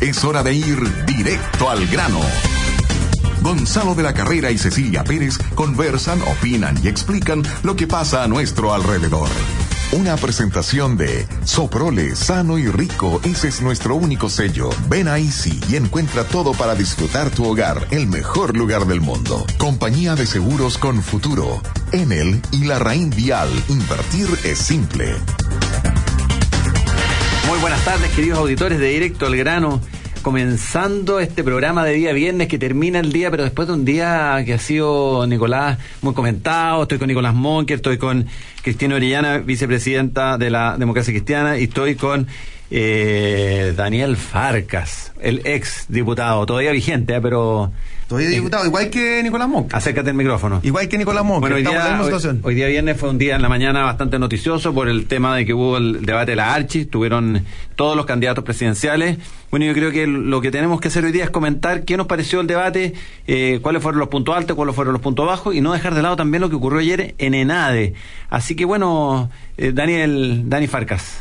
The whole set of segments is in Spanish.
Es hora de ir directo al grano. Gonzalo de la Carrera y Cecilia Pérez conversan, opinan y explican lo que pasa a nuestro alrededor. Una presentación de Soprole, sano y rico, ese es nuestro único sello. Ven a Easy y encuentra todo para disfrutar tu hogar, el mejor lugar del mundo. Compañía de seguros con futuro. Enel y la Raín Vial. Invertir es simple. Muy buenas tardes, queridos auditores de Directo al Grano. Comenzando este programa de día viernes que termina el día, pero después de un día que ha sido, Nicolás, muy comentado. Estoy con Nicolás Monker, estoy con Cristina Orellana, vicepresidenta de la Democracia Cristiana, y estoy con eh, Daniel Farcas, el ex diputado, todavía vigente, ¿eh? pero Todavía diputado, igual que Nicolás Monk. Acércate el micrófono. Igual que Nicolás Monk. Bueno, hoy estamos en la día, hoy, situación. hoy día viernes fue un día en la mañana bastante noticioso por el tema de que hubo el debate de la Archi, tuvieron todos los candidatos presidenciales. Bueno, yo creo que lo que tenemos que hacer hoy día es comentar qué nos pareció el debate, eh, cuáles fueron los puntos altos, cuáles fueron los puntos bajos y no dejar de lado también lo que ocurrió ayer en ENADE. Así que bueno, eh, Daniel, Dani Farcas.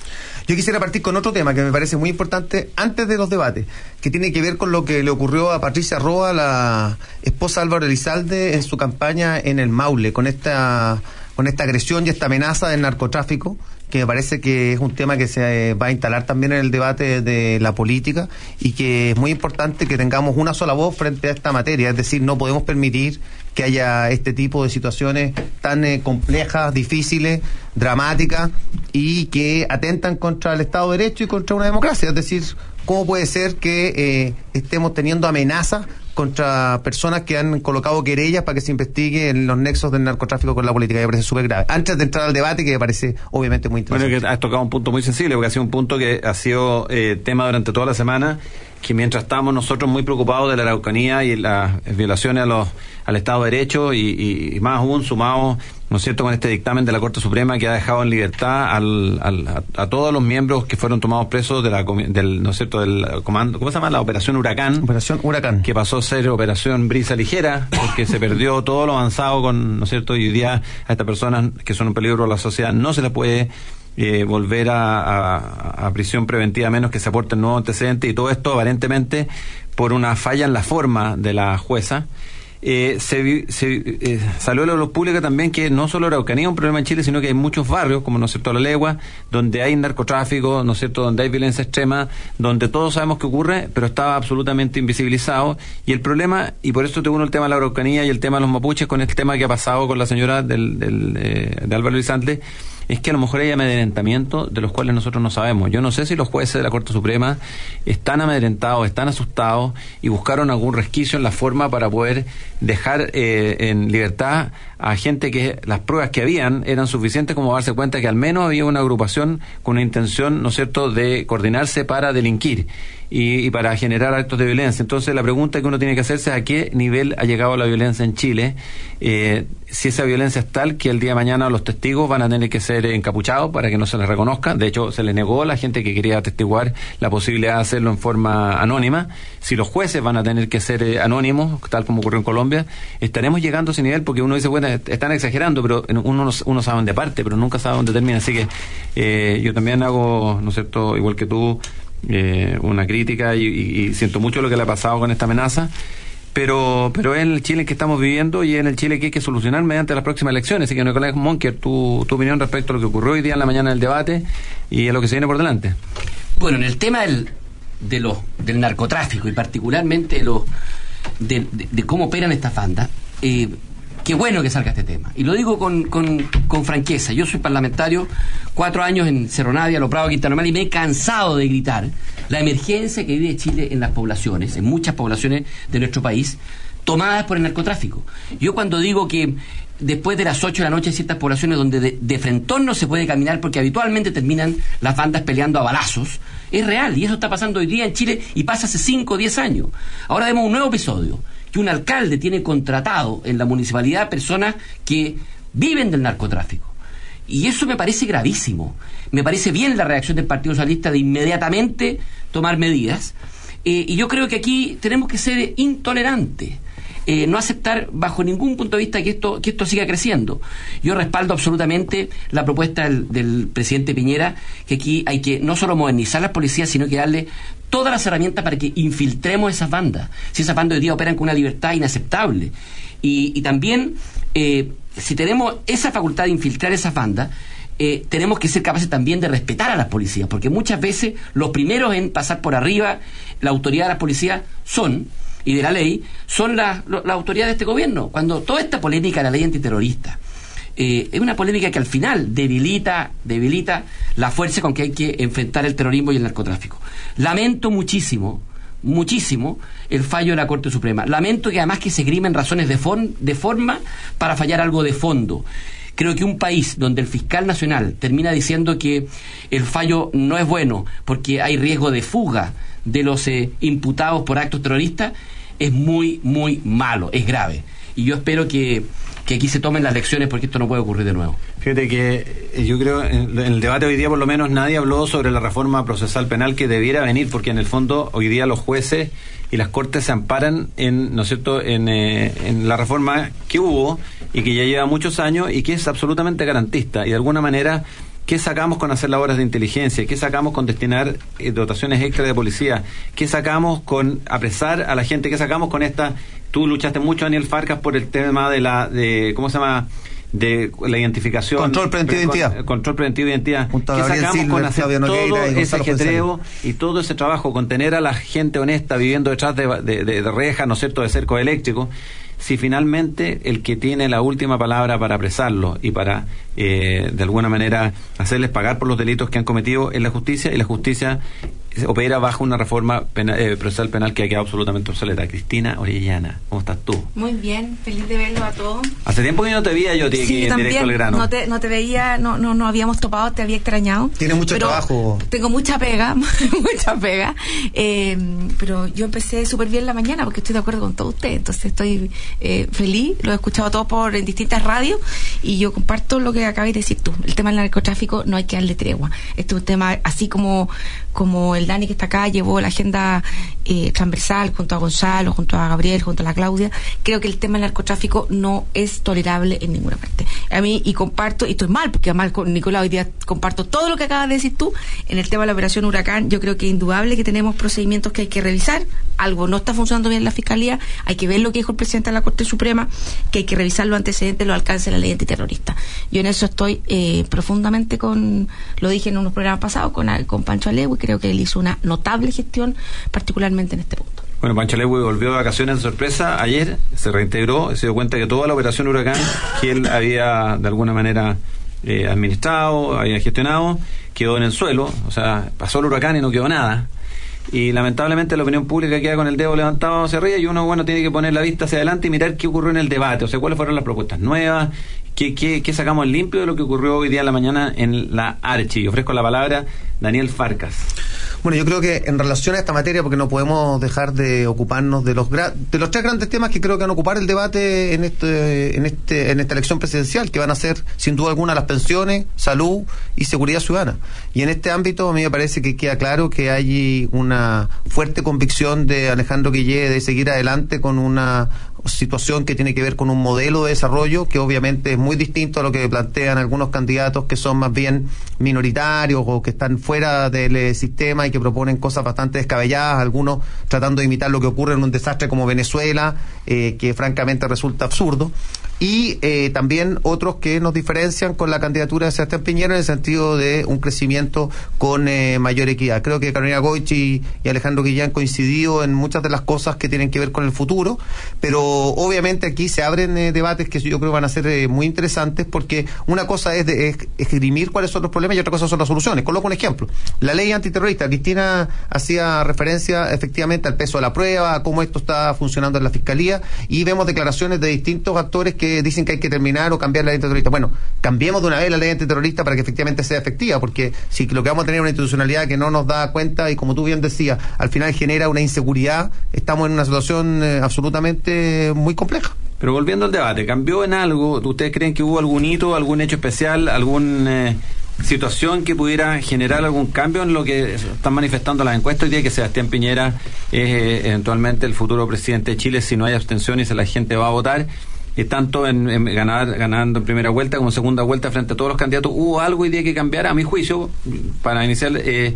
Yo quisiera partir con otro tema que me parece muy importante antes de los debates, que tiene que ver con lo que le ocurrió a Patricia Roa, la esposa Álvaro Elizalde, en su campaña en el Maule, con esta, con esta agresión y esta amenaza del narcotráfico que me parece que es un tema que se va a instalar también en el debate de la política y que es muy importante que tengamos una sola voz frente a esta materia, es decir, no podemos permitir que haya este tipo de situaciones tan eh, complejas, difíciles, dramáticas y que atentan contra el Estado de Derecho y contra una democracia, es decir, ¿cómo puede ser que eh, estemos teniendo amenazas contra personas que han colocado querellas para que se investigue en los nexos del narcotráfico con la política. Me parece súper grave. Antes de entrar al debate, que me parece obviamente muy interesante. Bueno, que has tocado un punto muy sensible, porque ha sido un punto que ha sido eh, tema durante toda la semana, que mientras estamos nosotros muy preocupados de la Araucanía y las violaciones a los, al Estado de Derecho, y, y más aún sumados ¿no es cierto?, con este dictamen de la Corte Suprema que ha dejado en libertad al, al, a, a, todos los miembros que fueron tomados presos de la, del, ¿no es cierto?, del comando, ¿cómo se llama? La Operación Huracán. Operación Huracán. Que pasó a ser Operación Brisa Ligera, porque se perdió todo lo avanzado con, ¿no es cierto?, y hoy día a estas personas que son un peligro a la sociedad no se les puede eh, volver a, a, a, prisión preventiva a menos que se aporten nuevos antecedentes y todo esto aparentemente por una falla en la forma de la jueza eh, se, se eh, salió a la luz pública también que no solo Araucanía es un problema en Chile, sino que hay muchos barrios, como no es cierto la legua, donde hay narcotráfico, no es cierto, donde hay violencia extrema, donde todos sabemos que ocurre, pero estaba absolutamente invisibilizado. Y el problema, y por eso te uno el tema de la Araucanía y el tema de los mapuches con el tema que ha pasado con la señora del, del eh, de Álvaro Lizante, es que a lo mejor hay amedrentamiento de los cuales nosotros no sabemos. Yo no sé si los jueces de la Corte Suprema están amedrentados, están asustados y buscaron algún resquicio en la forma para poder dejar eh, en libertad a gente que las pruebas que habían eran suficientes como darse cuenta que al menos había una agrupación con una intención, ¿no es cierto?, de coordinarse para delinquir y, y, para generar actos de violencia. Entonces la pregunta que uno tiene que hacerse es a qué nivel ha llegado la violencia en Chile, eh, si esa violencia es tal que el día de mañana los testigos van a tener que ser encapuchados para que no se les reconozca. De hecho, se les negó a la gente que quería atestiguar la posibilidad de hacerlo en forma anónima. Si los jueces van a tener que ser eh, anónimos, tal como ocurrió en Colombia, estaremos llegando a ese nivel porque uno dice, bueno, están exagerando, pero uno, uno sabe dónde parte, pero nunca sabe dónde termina. Así que eh, yo también hago, ¿no es cierto?, igual que tú, eh, una crítica y, y, siento mucho lo que le ha pasado con esta amenaza. Pero, pero es el Chile que estamos viviendo y es en el Chile que hay que solucionar mediante las próximas elecciones. Así que, Nicolás Monker, tu, tu opinión respecto a lo que ocurrió hoy día en la mañana del debate y a lo que se viene por delante. Bueno, en el tema del, de los, del narcotráfico y particularmente de, de, de cómo operan estas bandas, eh, qué bueno que salga este tema. Y lo digo con, con, franqueza. Yo soy parlamentario, cuatro años en Cerro Navia, Lo Prado, Quinta Normal, y me he cansado de gritar la emergencia que vive Chile en las poblaciones, en muchas poblaciones de nuestro país, tomadas por el narcotráfico. Yo cuando digo que después de las 8 de la noche hay ciertas poblaciones donde de, de frentón no se puede caminar porque habitualmente terminan las bandas peleando a balazos, es real. Y eso está pasando hoy día en Chile y pasa hace 5 o 10 años. Ahora vemos un nuevo episodio que un alcalde tiene contratado en la municipalidad personas que viven del narcotráfico. Y eso me parece gravísimo. Me parece bien la reacción del Partido Socialista de inmediatamente tomar medidas. Eh, y yo creo que aquí tenemos que ser intolerantes. Eh, no aceptar bajo ningún punto de vista que esto, que esto siga creciendo. Yo respaldo absolutamente la propuesta del, del, presidente Piñera, que aquí hay que no solo modernizar las policías, sino que darle todas las herramientas para que infiltremos esas bandas. Si esas bandas hoy día operan con una libertad inaceptable. Y, también, eh, si tenemos esa facultad de infiltrar esas bandas, eh, tenemos que ser capaces también de respetar a las policías, porque muchas veces los primeros en pasar por arriba la autoridad de las policías son, y de la ley, son las la autoridades de este gobierno. Cuando toda esta polémica de la ley antiterrorista, eh, es una polémica que al final debilita, debilita la fuerza con que hay que enfrentar el terrorismo y el narcotráfico. Lamento muchísimo, muchísimo el fallo de la Corte Suprema. Lamento que además que se grimen razones de, de forma para fallar algo de fondo. Creo que un país donde el fiscal nacional termina diciendo que el fallo no es bueno porque hay riesgo de fuga de los eh, imputados por actos terroristas es muy, muy malo, es grave. Y yo espero que, que aquí se tomen las lecciones porque esto no puede ocurrir de nuevo. Fíjate que eh, yo creo en el debate hoy día por lo menos nadie habló sobre la reforma procesal penal que debiera venir porque en el fondo hoy día los jueces y las cortes se amparan en, ¿no es cierto?, en, eh, en la reforma que hubo y que ya lleva muchos años y que es absolutamente garantista y de alguna manera ¿Qué sacamos con hacer labores de inteligencia? ¿Qué sacamos con destinar eh, dotaciones extra de policía? ¿Qué sacamos con apresar a la gente? ¿Qué sacamos con esta? Tú luchaste mucho, Daniel Farcas, por el tema de la, de, ¿cómo se llama? de la identificación. Control preventivo de identidad. Control preventivo de identidad. ¿Qué sacamos con hacer todo ese ajetreo y todo ese trabajo, con tener a la gente honesta viviendo detrás de, de, de, de rejas, ¿no es cierto?, de cerco eléctrico si finalmente el que tiene la última palabra para apresarlo y para, eh, de alguna manera, hacerles pagar por los delitos que han cometido es la justicia, y la justicia opera bajo una reforma eh, procesal penal que ha quedado absolutamente obsoleta. Cristina Orellana, ¿cómo estás tú? Muy bien, feliz de verlo a todos. Hace tiempo que no te veía yo sí, directo al grano. No te, no te veía, no, no, no habíamos topado, te había extrañado. Tiene mucho trabajo. Tengo mucha pega, mucha pega. Eh, pero yo empecé súper bien la mañana porque estoy de acuerdo con todos ustedes. Entonces estoy eh, feliz, lo he escuchado todo por en distintas radios y yo comparto lo que acabas de decir tú. El tema del narcotráfico no hay que darle tregua. Este es un tema así como, como el Dani que está acá llevó la agenda eh, transversal junto a Gonzalo, junto a Gabriel, junto a la Claudia, creo que el tema del narcotráfico no es tolerable en ninguna parte. A mí, y comparto, y estoy mal, porque además con Nicolás hoy día comparto todo lo que acabas de decir tú, en el tema de la operación Huracán, yo creo que es indudable que tenemos procedimientos que hay que revisar, algo no está funcionando bien en la Fiscalía, hay que ver lo que dijo el presidente de la Corte Suprema, que hay que revisar los antecedentes, los alcances de la ley antiterrorista. Yo en eso estoy eh, profundamente con, lo dije en unos programas pasados, con, con Pancho Alevo, y creo que él hizo una notable gestión, particularmente en este punto. Bueno, Pancho Lewy volvió de vacaciones de sorpresa ayer, se reintegró, se dio cuenta que toda la operación Huracán que él había de alguna manera eh, administrado, había gestionado, quedó en el suelo, o sea, pasó el huracán y no quedó nada. Y lamentablemente la opinión pública queda con el dedo levantado hacia arriba y uno, bueno, tiene que poner la vista hacia adelante y mirar qué ocurrió en el debate, o sea, cuáles fueron las propuestas nuevas, qué, qué, qué sacamos limpio de lo que ocurrió hoy día en la mañana en la Archi. Ofrezco la palabra Daniel Farcas. Bueno, yo creo que en relación a esta materia, porque no podemos dejar de ocuparnos de los de los tres grandes temas que creo que van a ocupar el debate en este en este en esta elección presidencial, que van a ser sin duda alguna las pensiones, salud y seguridad ciudadana. Y en este ámbito a mí me parece que queda claro que hay una fuerte convicción de Alejandro Guillé de seguir adelante con una situación que tiene que ver con un modelo de desarrollo que obviamente es muy distinto a lo que plantean algunos candidatos que son más bien minoritarios o que están fuera del eh, sistema y que proponen cosas bastante descabelladas, algunos tratando de imitar lo que ocurre en un desastre como Venezuela, eh, que francamente resulta absurdo y eh, también otros que nos diferencian con la candidatura de Sebastián Piñera en el sentido de un crecimiento con eh, mayor equidad. Creo que Carolina Goichi y, Alejandro Guillán han coincidido en muchas de las cosas que tienen que ver con el futuro, pero obviamente aquí se abren eh, debates que yo creo van a ser muy interesantes porque una cosa es, de, esgrimir cuáles son los problemas y otra cosa son las soluciones. Coloco un ejemplo. La ley antiterrorista. Cristina hacía referencia efectivamente al peso de la prueba, a cómo esto está funcionando en la Fiscalía y vemos declaraciones de distintos actores que dicen que hay que terminar o cambiar la ley antiterrorista. Bueno, cambiemos de una vez la ley antiterrorista para que efectivamente sea efectiva, porque si lo que vamos a tener es una institucionalidad que no nos da cuenta y como tú bien decías, al final genera una inseguridad, estamos en una situación eh, absolutamente muy compleja. Pero volviendo al debate, ¿cambió en algo? ¿Ustedes creen que hubo algún hito, algún hecho especial, alguna eh, situación que pudiera generar algún cambio en lo que están manifestando las encuestas hoy día que Sebastián Piñera es eh, eventualmente el futuro presidente de Chile si no hay abstención y si la gente va a votar? Y tanto en, ganar, ganando en primera vuelta como en segunda vuelta frente a todos los candidatos, hubo algo y día que cambiar, a mi juicio, para iniciar, eh,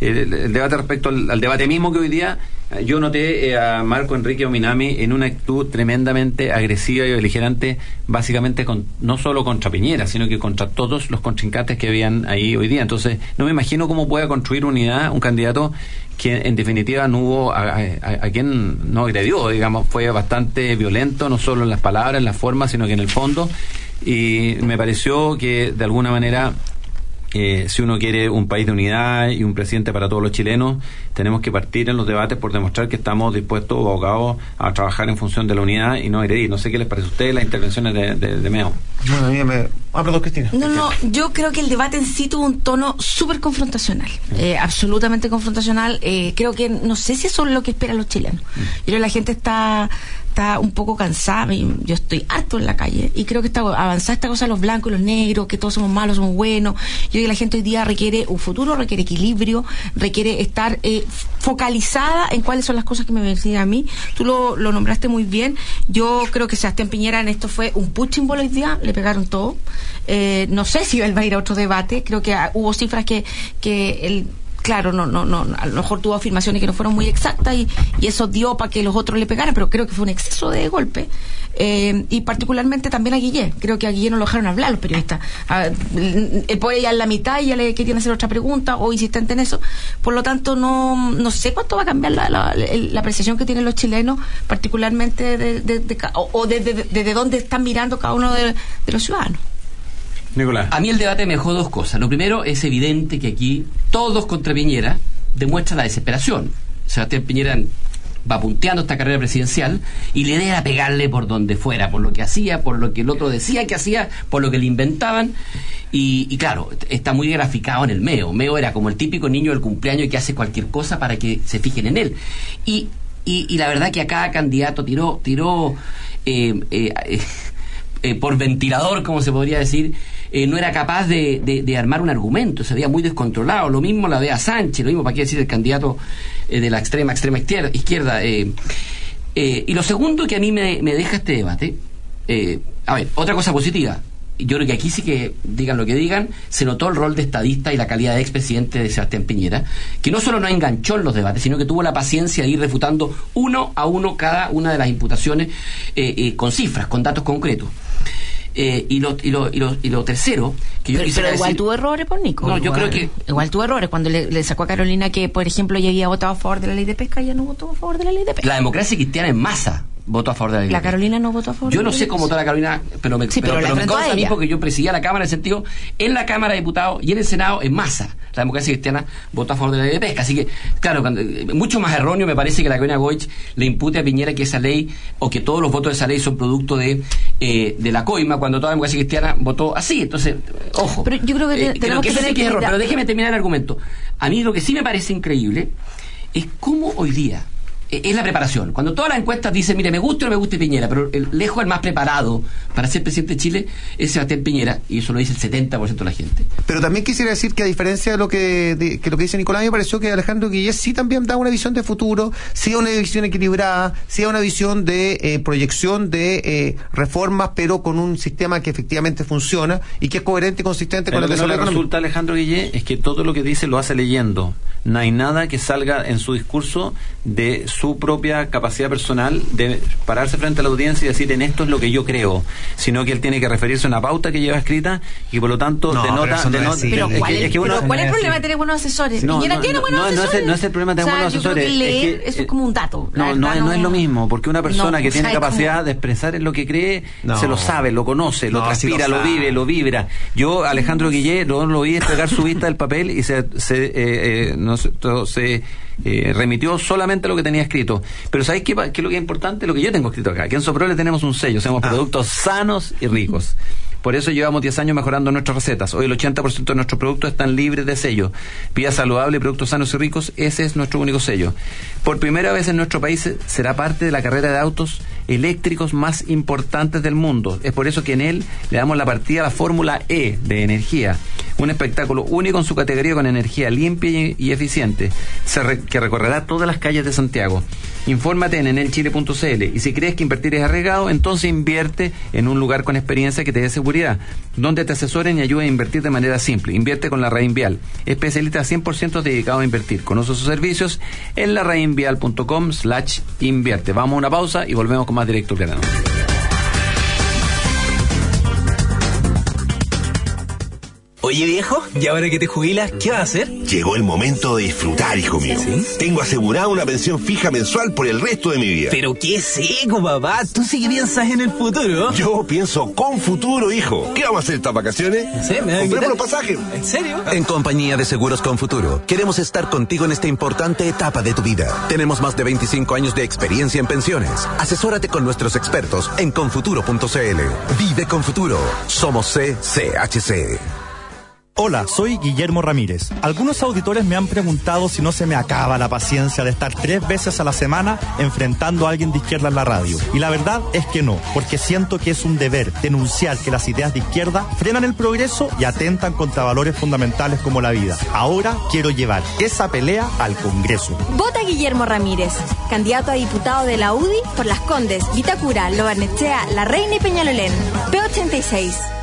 el, debate respecto al debate mismo que hoy día yo noté eh, a Marco Enrique Ominami en una actitud tremendamente agresiva y beligerante, básicamente con, no solo contra Piñera, sino que contra todos los contrincantes que habían ahí hoy día. Entonces, no me imagino cómo pueda construir unidad un candidato que en definitiva no hubo a, a- quien no agredió, digamos, fue bastante violento, no solo en las palabras, en la forma, sino que en el fondo. Y me pareció que de alguna manera eh, si uno quiere un país de unidad y un presidente para todos los chilenos, tenemos que partir en los debates por demostrar que estamos dispuestos, abogados, a trabajar en función de la unidad y no agredir. No sé qué les parece a ustedes las intervenciones de, de, de Meo. Bueno, a mí me... Ah, perdón, Cristina. No, no, yo creo que el debate en sí tuvo un tono súper confrontacional, eh, absolutamente confrontacional. Eh, creo que no sé si eso es lo que esperan los chilenos. Yo creo que la gente está está un poco cansada, yo estoy harto en la calle y creo que está avanzada esta cosa de los blancos y los negros, que todos somos malos, somos buenos. Yo creo que la gente hoy día requiere un futuro, requiere equilibrio, requiere estar eh, focalizada en cuáles son las cosas que me benefician a mí. Tú lo, lo nombraste muy bien. Yo creo que Sebastián Piñera en esto fue un punching ball hoy día, le pegaron todo. Eh, no sé si él va a ir a otro debate, creo que ah, hubo cifras que, que él claro, no, no, no, a lo mejor tuvo afirmaciones que no fueron muy exactas y, eso dio para que los otros le pegaran, pero creo que fue un exceso de golpe. Eh, y particularmente también a Guillé. Creo que a Guillé no lo dejaron hablar los periodistas. A- él puede ya en la mitad y ya le querían hacer otra pregunta o insistente en eso. Por lo tanto, no, no sé cuánto va a cambiar la, la, la que tienen los chilenos, particularmente de, de- de o, desde de, de- de dónde están mirando cada uno de los ciudadanos. Nicolás. A mí el debate me dejó dos cosas. Lo primero, es evidente que aquí todos contra Piñera demuestran la desesperación. Sebastián Piñera va punteando esta carrera presidencial y la idea era pegarle por donde fuera, por lo que hacía, por lo que el otro decía que hacía, por lo que le inventaban. Y, y claro, está muy graficado en el Meo. Meo era como el típico niño del cumpleaños que hace cualquier cosa para que se fijen en él. Y, y, y la verdad que a cada candidato tiró, tiró eh, eh, eh, eh, por ventilador, como se podría decir, eh, no era capaz de, de- armar un argumento, se veía muy descontrolado. Lo mismo la de a Sánchez, lo mismo para qué decir el candidato eh, de la extrema, extrema izquierda. eh. Y lo segundo que a mí me, me deja este debate, a ver, otra cosa positiva. Yo creo que aquí sí que, digan lo que digan, se notó el rol de estadista y la calidad de expresidente de Sebastián Piñera, que no solo no enganchó en los debates, sino que tuvo la paciencia de ir refutando uno a uno cada una de las imputaciones con cifras, con datos concretos. Eh, y, lo, y, lo, y, lo, y lo tercero, que yo Pero, igual decir- tuvo errores por Nico. No, yo Igual- creo que- Igual tuvo errores. Cuando le, le sacó a Carolina que, por ejemplo, ella había votado a favor de la ley de pesca, ella no votó a favor de la ley de pesca. la democracia cristiana en masa votó a favor de la ley. La Carolina no votó a favor Yo de no la sé ley cómo votó la Carolina, pero me, Sí, pero la me enfrentó a consta a mí porque yo presidía la Cámara en el sentido, en la Cámara de Diputados y en el Senado en masa. La democracia cristiana votó a favor de la ley de pesca. Así que, claro, cuando- eh, mucho más erróneo me parece que la Carolina Goich le impute a Piñera que esa ley, o que todos los votos de esa ley son producto de, eh, de la coima, cuando toda la democracia cristiana votó así. Entonces, ojo. Pero yo creo que Eh, tenemos que eso sí que es error. Pero déjeme terminar el argumento. A mí lo que sí me parece increíble es cómo hoy día es la preparación. Cuando todas las encuestas dicen, mire, me gusta o no me gusta Piñera, pero el, lejos el más preparado para ser presidente de Chile es Sebastián Piñera, y eso lo dice el 70% de la gente. Pero también quisiera decir que a diferencia de lo que, de- que lo que dice Nicolás, me pareció que Alejandro Guillés sí también da una visión de futuro, sí una visión equilibrada, sí una visión de eh, proyección de eh, reformas, pero con un sistema que efectivamente funciona y que es coherente y consistente con Lo el que no le resulta a Alejandro Guillé es que todo lo que dice lo hace leyendo. No hay nada que salga en su discurso de su propia capacidad personal de pararse frente a la audiencia y decir en esto es lo que yo creo, sino que él tiene que referirse a una pauta que lleva escrita y por lo tanto No, denota, no es denota-. Pero ¿cuál, es, es que uno- pero ¿cuál es el problema de tener buenos asesores? No, no, tiene no, buenos no, no es el- asesores. no es el problema de O sea, buenos yo creo que asesores, es leer, que, eso eh, es como un dato. No, no, verdad, es- no es lo mismo, porque una persona No, que o sea, tiene como- capacidad de expresar en lo que cree, No. se lo sabe, lo conoce, lo transpira, lo vive, lo vibra. Yo, Alejandro Guillé, lo, lo vi despegar su vista del papel y se, se, eh, eh, no sé, todo se eh, remitió solamente lo que tenía escrito. Pero ¿sabéis qué, es lo que es importante? Lo que yo tengo escrito acá, que en Soprole tenemos un sello, somos Ah. productos sanos y ricos. Por eso llevamos 10 años mejorando nuestras recetas. Hoy el 80% de nuestros productos están libres de sello. Vía saludable, productos sanos y ricos, ese es nuestro único sello. Por primera vez en nuestro país será parte de la carrera de autos eléctricos más importantes del mundo. Es por eso que en él le damos la partida a la Fórmula E de energía. Un espectáculo único en su categoría con energía limpia y, eficiente, que recorrerá todas las calles de Santiago. Infórmate en enelchile.cl y si crees que invertir es arriesgado, entonces invierte en un lugar con experiencia que te dé seguridad, donde te asesoren y ayuden a invertir de manera simple. Invierte con la Reinvial, especialista 100% dedicado a invertir. Conoce sus servicios en la slash invierte. Vamos a una pausa y volvemos con más directo al Oye viejo, ¿y ahora que te jubilas, qué vas a hacer? Llegó el momento de disfrutar, hijo mío. Tengo asegurada una pensión fija mensual por el resto de mi vida. Pero qué seco, papá. Tú sí que piensas en el futuro. Yo pienso con futuro, hijo. ¿Qué vamos a hacer estas vacaciones? Sí, me da Compremos los pasajes. ¿En serio? En compañía de Seguros con Futuro, queremos estar contigo en esta importante etapa de tu vida. Tenemos más de 25 años de experiencia en pensiones. Asesórate con nuestros expertos en confuturo.cl. Vive con Futuro. Somos CCHC. Hola, soy Guillermo Ramírez. Algunos auditores me han preguntado si no se me acaba la paciencia de estar tres veces a la semana enfrentando a alguien de izquierda en la radio. Y la verdad es que no, porque siento que es un deber denunciar que las ideas de izquierda frenan el progreso y atentan contra valores fundamentales como la vida. Ahora quiero llevar esa pelea al Congreso. Vota Guillermo Ramírez, candidato a diputado de la UDI por Las Condes, Vitacura, Lobarnechea, La Reina y Peñalolén. P86.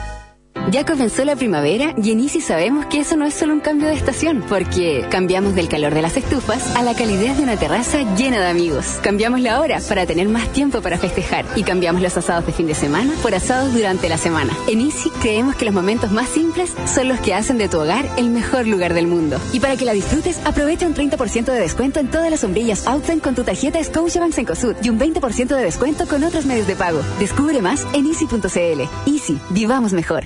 Ya comenzó la primavera y en Easy sabemos que eso no es solo un cambio de estación, porque cambiamos del calor de las estufas a la calidez de una terraza llena de amigos. Cambiamos la hora para tener más tiempo para festejar y cambiamos los asados de fin de semana por asados durante la semana. En Easy creemos que los momentos más simples son los que hacen de tu hogar el mejor lugar del mundo. Y para que la disfrutes, aprovecha un 30% de descuento en todas las sombrillas Outline con tu tarjeta Scotiabank Cencosud y un 20% de descuento con otros medios de pago. Descubre más en easy.cl. Easy, vivamos mejor.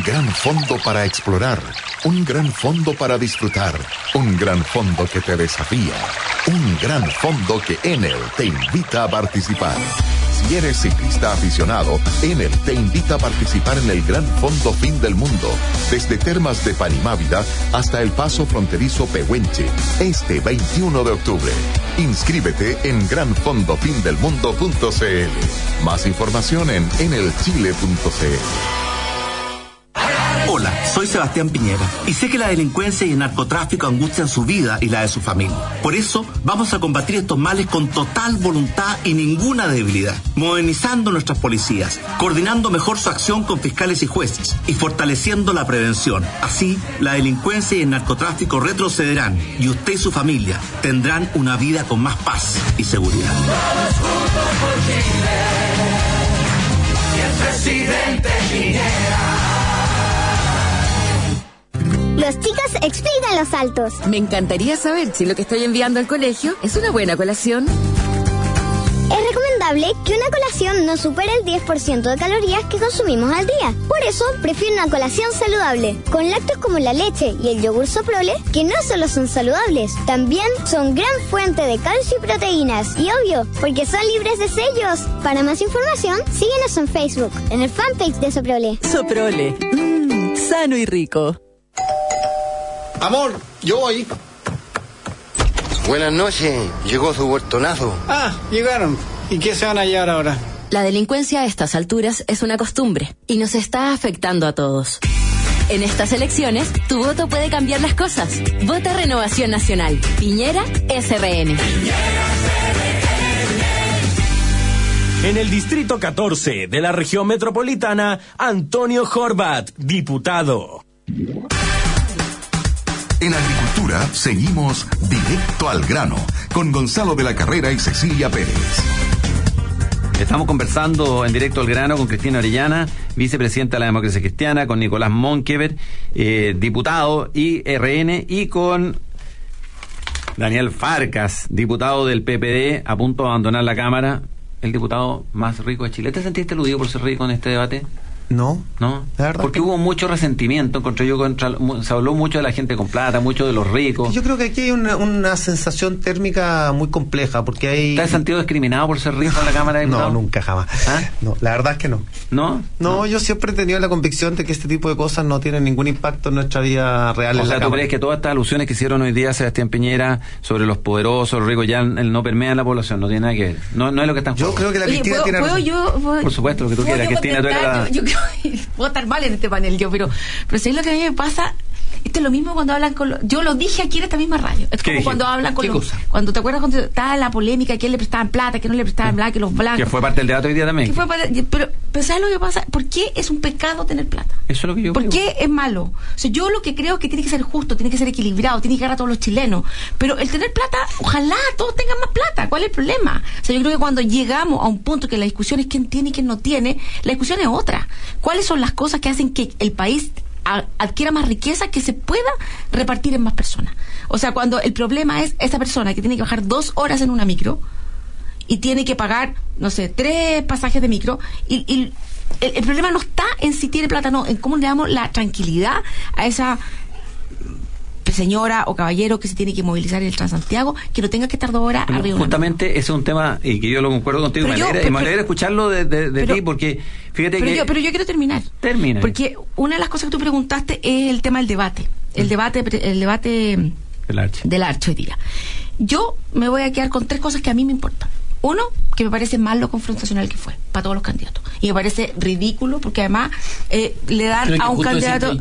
Un gran fondo para explorar, un gran fondo para disfrutar, un gran fondo que te desafía, un gran fondo que Enel te invita a participar. Si eres ciclista aficionado, Enel te invita a participar en el Gran Fondo Fin del Mundo, desde Termas de Panimávida hasta el paso fronterizo Pehuenche, este 21 de octubre. Inscríbete en granfondofindelmundo.cl. Más información en enelchile.cl. Soy Sebastián Piñera y sé que la delincuencia y el narcotráfico angustian su vida y la de su familia. Por eso vamos a combatir estos males con total voluntad y ninguna debilidad, modernizando nuestras policías, coordinando mejor su acción con fiscales y jueces y fortaleciendo la prevención. Así, la delincuencia y el narcotráfico retrocederán y usted y su familia tendrán una vida con más paz y seguridad. Todos juntos por Chile. Y el presidente Piñera. Los chicos explican los saltos. Me encantaría saber si lo que estoy enviando al colegio es una buena colación. Es recomendable que una colación no supere el 10% de calorías que consumimos al día. Por eso, prefiero una colación saludable, con lácteos como la leche y el yogur soprole, que no solo son saludables, también son gran fuente de calcio y proteínas. Y obvio, porque son libres de sellos. Para más información, síguenos en Facebook, en el fanpage de Soprole. Soprole, mmm, sano y rico. Amor, yo voy. Buenas noches, llegó su huertonazo. Ah, llegaron. ¿Y qué se van a llevar ahora? La delincuencia a estas alturas es una costumbre y nos está afectando a todos. En estas elecciones, tu voto puede cambiar las cosas. Vota Renovación Nacional. Piñera SRN. En el Distrito 14 de la región metropolitana, Antonio Horvat, diputado. En agricultura seguimos directo al grano con Gonzalo de la Carrera y Cecilia Pérez. Estamos conversando en directo al grano con Cristina Orellana, vicepresidenta de la Democracia Cristiana, con Nicolás Monkever, eh, diputado y RN, y con Daniel Farcas, diputado del PPD, a punto de abandonar la Cámara, el diputado más rico de Chile. ¿Te sentiste eludido por ser rico en este debate? No. ¿No? Porque hubo mucho resentimiento, encontré yo, contra, se habló mucho de la gente con plata, mucho de los ricos. Yo creo que aquí hay una, una sensación térmica muy compleja, porque hay... ¿Está sentido discriminado por ser rico en la Cámara de No, nunca, jamás. No, la verdad es que no. ¿No? No, yo siempre he tenido la convicción de que este tipo de cosas no tienen ningún impacto en nuestra vida real. O en sea, la ¿tú Cámara. crees que todas estas alusiones que hicieron hoy día Sebastián Piñera sobre los poderosos, los ricos, ya no permean la población? No tiene nada que ver. No, no es lo que están Yo creo que la Oye, Cristina ¿puedo, tiene puedo razón. yo, puedo- Por supuesto, lo que tú ¿puedo quieras, Cristina, tú eres la- Yo, yo creo que puedo estar mal en este panel yo, pero, pero ¿sabes lo que a mí me pasa? Esto es lo mismo cuando hablan con los, yo lo dije aquí en esta misma radio. Es ¿Qué como cuando hablan con ¿Qué los, cosa? cuando te acuerdas cuando estaba la polémica, que le prestaban plata, que no le prestaban plata, que los blancos. Que fue parte del debate hoy día también. que fue para- pero, pero ¿sabes lo que pasa? ¿Por qué es un pecado tener plata? Eso es lo que yo ¿Por creo. qué es malo? O sea, yo lo que creo es que tiene que ser justo, tiene que ser equilibrado, tiene que llegar a todos los chilenos. Pero el tener plata, ojalá todos tengan más plata. ¿Cuál es el problema? O sea, yo creo que cuando llegamos a un punto que la discusión es quién tiene y quién no tiene, la discusión es otra. ¿Cuáles son las cosas que hacen que el país adquiera más riqueza que se pueda repartir en más personas? O sea, cuando el problema es esa persona que tiene que bajar dos horas en una micro, y tiene que pagar, no sé, tres pasajes de micro y, y el, el problema no está en si tiene plata, no, en cómo le damos la tranquilidad a esa señora o caballero que se tiene que movilizar en el Transantiago, que no tenga que estar dos horas Bueno, arriba justamente ese es un tema y que yo lo concuerdo contigo Pero me yo- alegra, y pero- me alegra escucharlo de, de- de pero- ti porque fíjate pero que yo, pero yo quiero terminar. termina Porque una de las cosas que tú preguntaste es el tema del debate. El debate, el debate el archi. del archo hoy día. Yo me voy a quedar con tres cosas que a mí me importan. Uno, que me parece mal lo confrontacional que fue para todos los candidatos. Y me parece ridículo porque además eh, le dan a un candidato...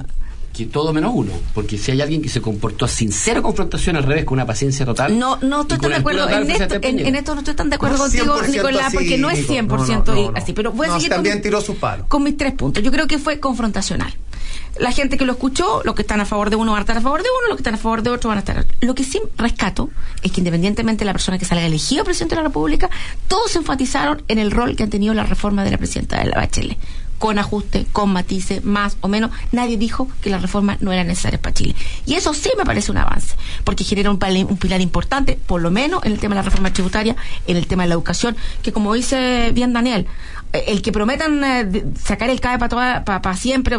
Que, todo menos uno. Porque si hay alguien que se comportó sin cero confrontación al revés, con una paciencia total. No, no estoy tan de acuerdo en esto, en, esto no estoy tan de acuerdo No contigo, 100% Nicolás, así, porque no es Nico. 100% No, no, no, no. así. Pero voy a No, seguir también con, tiró sus palos. con mis tres puntos. Yo creo que fue confrontacional. La gente que lo escuchó, los que están a favor de uno van a estar a favor de uno, los que están a favor de otro van a estar. Lo que sí rescato es que independientemente de la persona que salga elegido presidente de la República, todos enfatizaron en el rol que han tenido la reforma de la presidenta de la Bachelet. Con ajuste, con matices, más o menos. Nadie dijo que las reformas no eran necesarias para Chile. Y eso sí me parece un avance, porque genera un, pilar importante, por lo menos en el tema de la reforma tributaria, en el tema de la educación, que como dice bien Daniel, eh, el que prometan eh, sacar el CAE para siempre,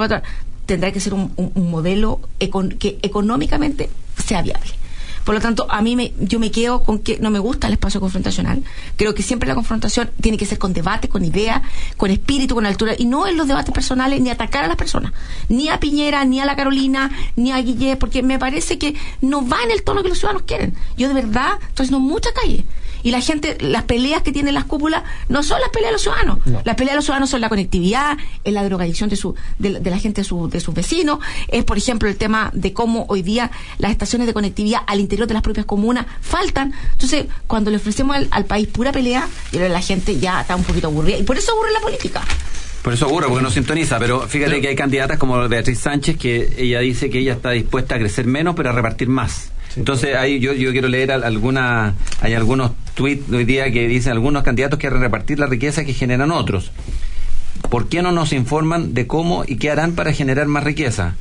tendrá que ser un, modelo que económicamente sea viable. Por lo tanto, a mí me, yo me quedo con que no me gusta el espacio confrontacional. Creo que siempre la confrontación tiene que ser con debate, con idea, con espíritu, con altura, y no en los debates personales ni atacar a las personas, ni a Piñera, ni a la Carolina, ni a Guille, porque me parece que no va en el tono que los ciudadanos quieren. Yo de verdad estoy haciendo mucha calle. Y la gente, las peleas que tienen las cúpulas no son las peleas de los ciudadanos. Las peleas de los ciudadanos son la conectividad, es la drogadicción de, su, de, la- de la gente de, su, de sus vecinos, es por ejemplo el tema de cómo hoy día las estaciones de conectividad al interior de las propias comunas faltan. Entonces, cuando le ofrecemos al, al país pura pelea, la gente ya está un poquito aburrida. Y por eso aburre la política. Por eso ocurre, porque no sintoniza, pero fíjate que hay candidatas como Beatriz Sánchez que ella dice que ella está dispuesta a crecer menos pero a repartir más. Entonces ahí yo, yo quiero leer al- alguna, hay algunos tweets hoy día que dicen algunos candidatos quieren repartir la riqueza que generan otros. ¿Por qué no nos informan de cómo y qué harán para generar más riqueza?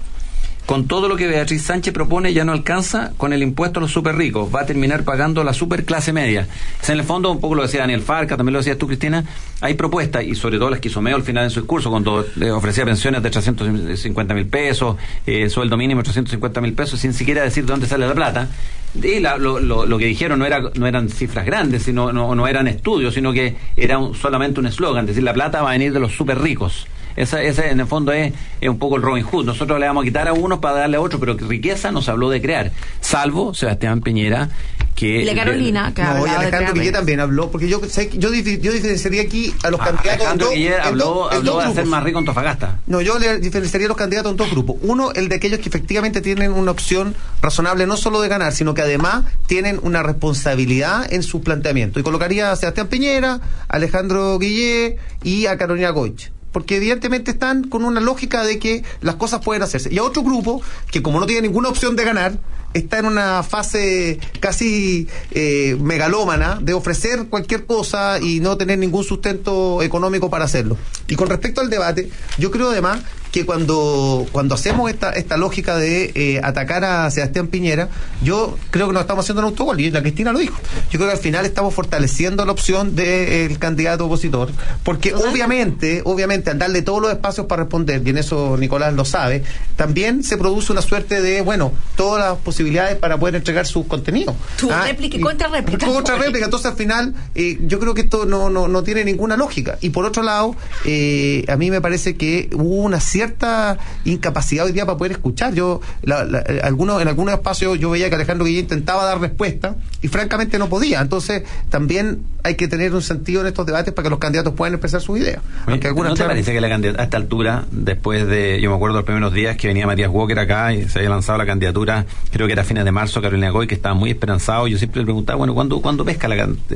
Con todo lo que Beatriz Sánchez propone ya no alcanza con el impuesto a los super ricos, va a terminar pagando la super clase media. En el fondo, un poco lo decía Daniel Farca, también lo decías tú, Cristina, hay propuestas, y sobre todo las que hizo Meo al final de su discurso, cuando ofrecía pensiones de 350 mil pesos, eh, sueldo mínimo de 350 mil pesos, sin siquiera decir de dónde sale la plata. Y la- lo, lo- que dijeron no, era, no eran cifras grandes, sino no, no eran estudios, sino que era un- solamente un eslogan, decir, la plata va a venir de los super ricos. Esa, ese en el fondo es, es un poco el Robin Hood. Nosotros le vamos a quitar a unos para darle a otros, pero riqueza nos habló de crear. Salvo Sebastián Piñera, que... Y la Carolina, que No, y Alejandro crear Guille menos. también habló, porque yo sé que- yo, yo diferenciaría aquí a los Ah, candidatos. en Alejandro en habló, en habló de hacer más rico Antofagasta. No, yo le diferenciaría a los candidatos en dos grupos. Uno, el de aquellos que efectivamente tienen una opción razonable no solo de ganar, sino que además tienen una responsabilidad en su planteamiento. Y colocaría a Sebastián Piñera, a Alejandro Guillé y a Carolina Goich. Porque evidentemente están con una lógica de que las cosas pueden hacerse. Y a otro grupo que como no tiene ninguna opción de ganar, está en una fase casi eh, megalómana de ofrecer cualquier cosa y no tener ningún sustento económico para hacerlo. Y con respecto al debate, yo creo además que cuando, cuando hacemos esta, esta lógica de eh, atacar a Sebastián Piñera, yo creo que nos estamos haciendo un autogol, y la Cristina lo dijo. Yo creo que al final estamos fortaleciendo la opción del candidato opositor, porque obviamente, obviamente, al darle todos los espacios para responder, y en eso Nicolás lo sabe, también se produce una suerte de, bueno, todas las posibilidades para poder entregar sus contenidos. Tu Ah, réplica y y- contra réplica. Contra réplica. Entonces, al final, eh, yo creo que esto no, no, no tiene ninguna lógica. Y por otro lado, eh, a mí me parece que hubo una cierta incapacidad hoy día para poder escuchar. Yo, la- la- eh, algunos, en algunos espacios, yo veía que Alejandro Guillén intentaba dar respuesta y francamente no podía. Entonces, también hay que tener un sentido en estos debates para que los candidatos puedan expresar sus ideas. Oye, Aunque algunas ¿No te parece que la candidata a esta altura, después de, yo me acuerdo los primeros días que venía Matías Walker acá y se había lanzado la candidatura, creo que era a fines de marzo, Carolina Goy, que estaba muy esperanzado, yo siempre le preguntaba, bueno, ¿cuándo, ¿cuándo pesca la candidata?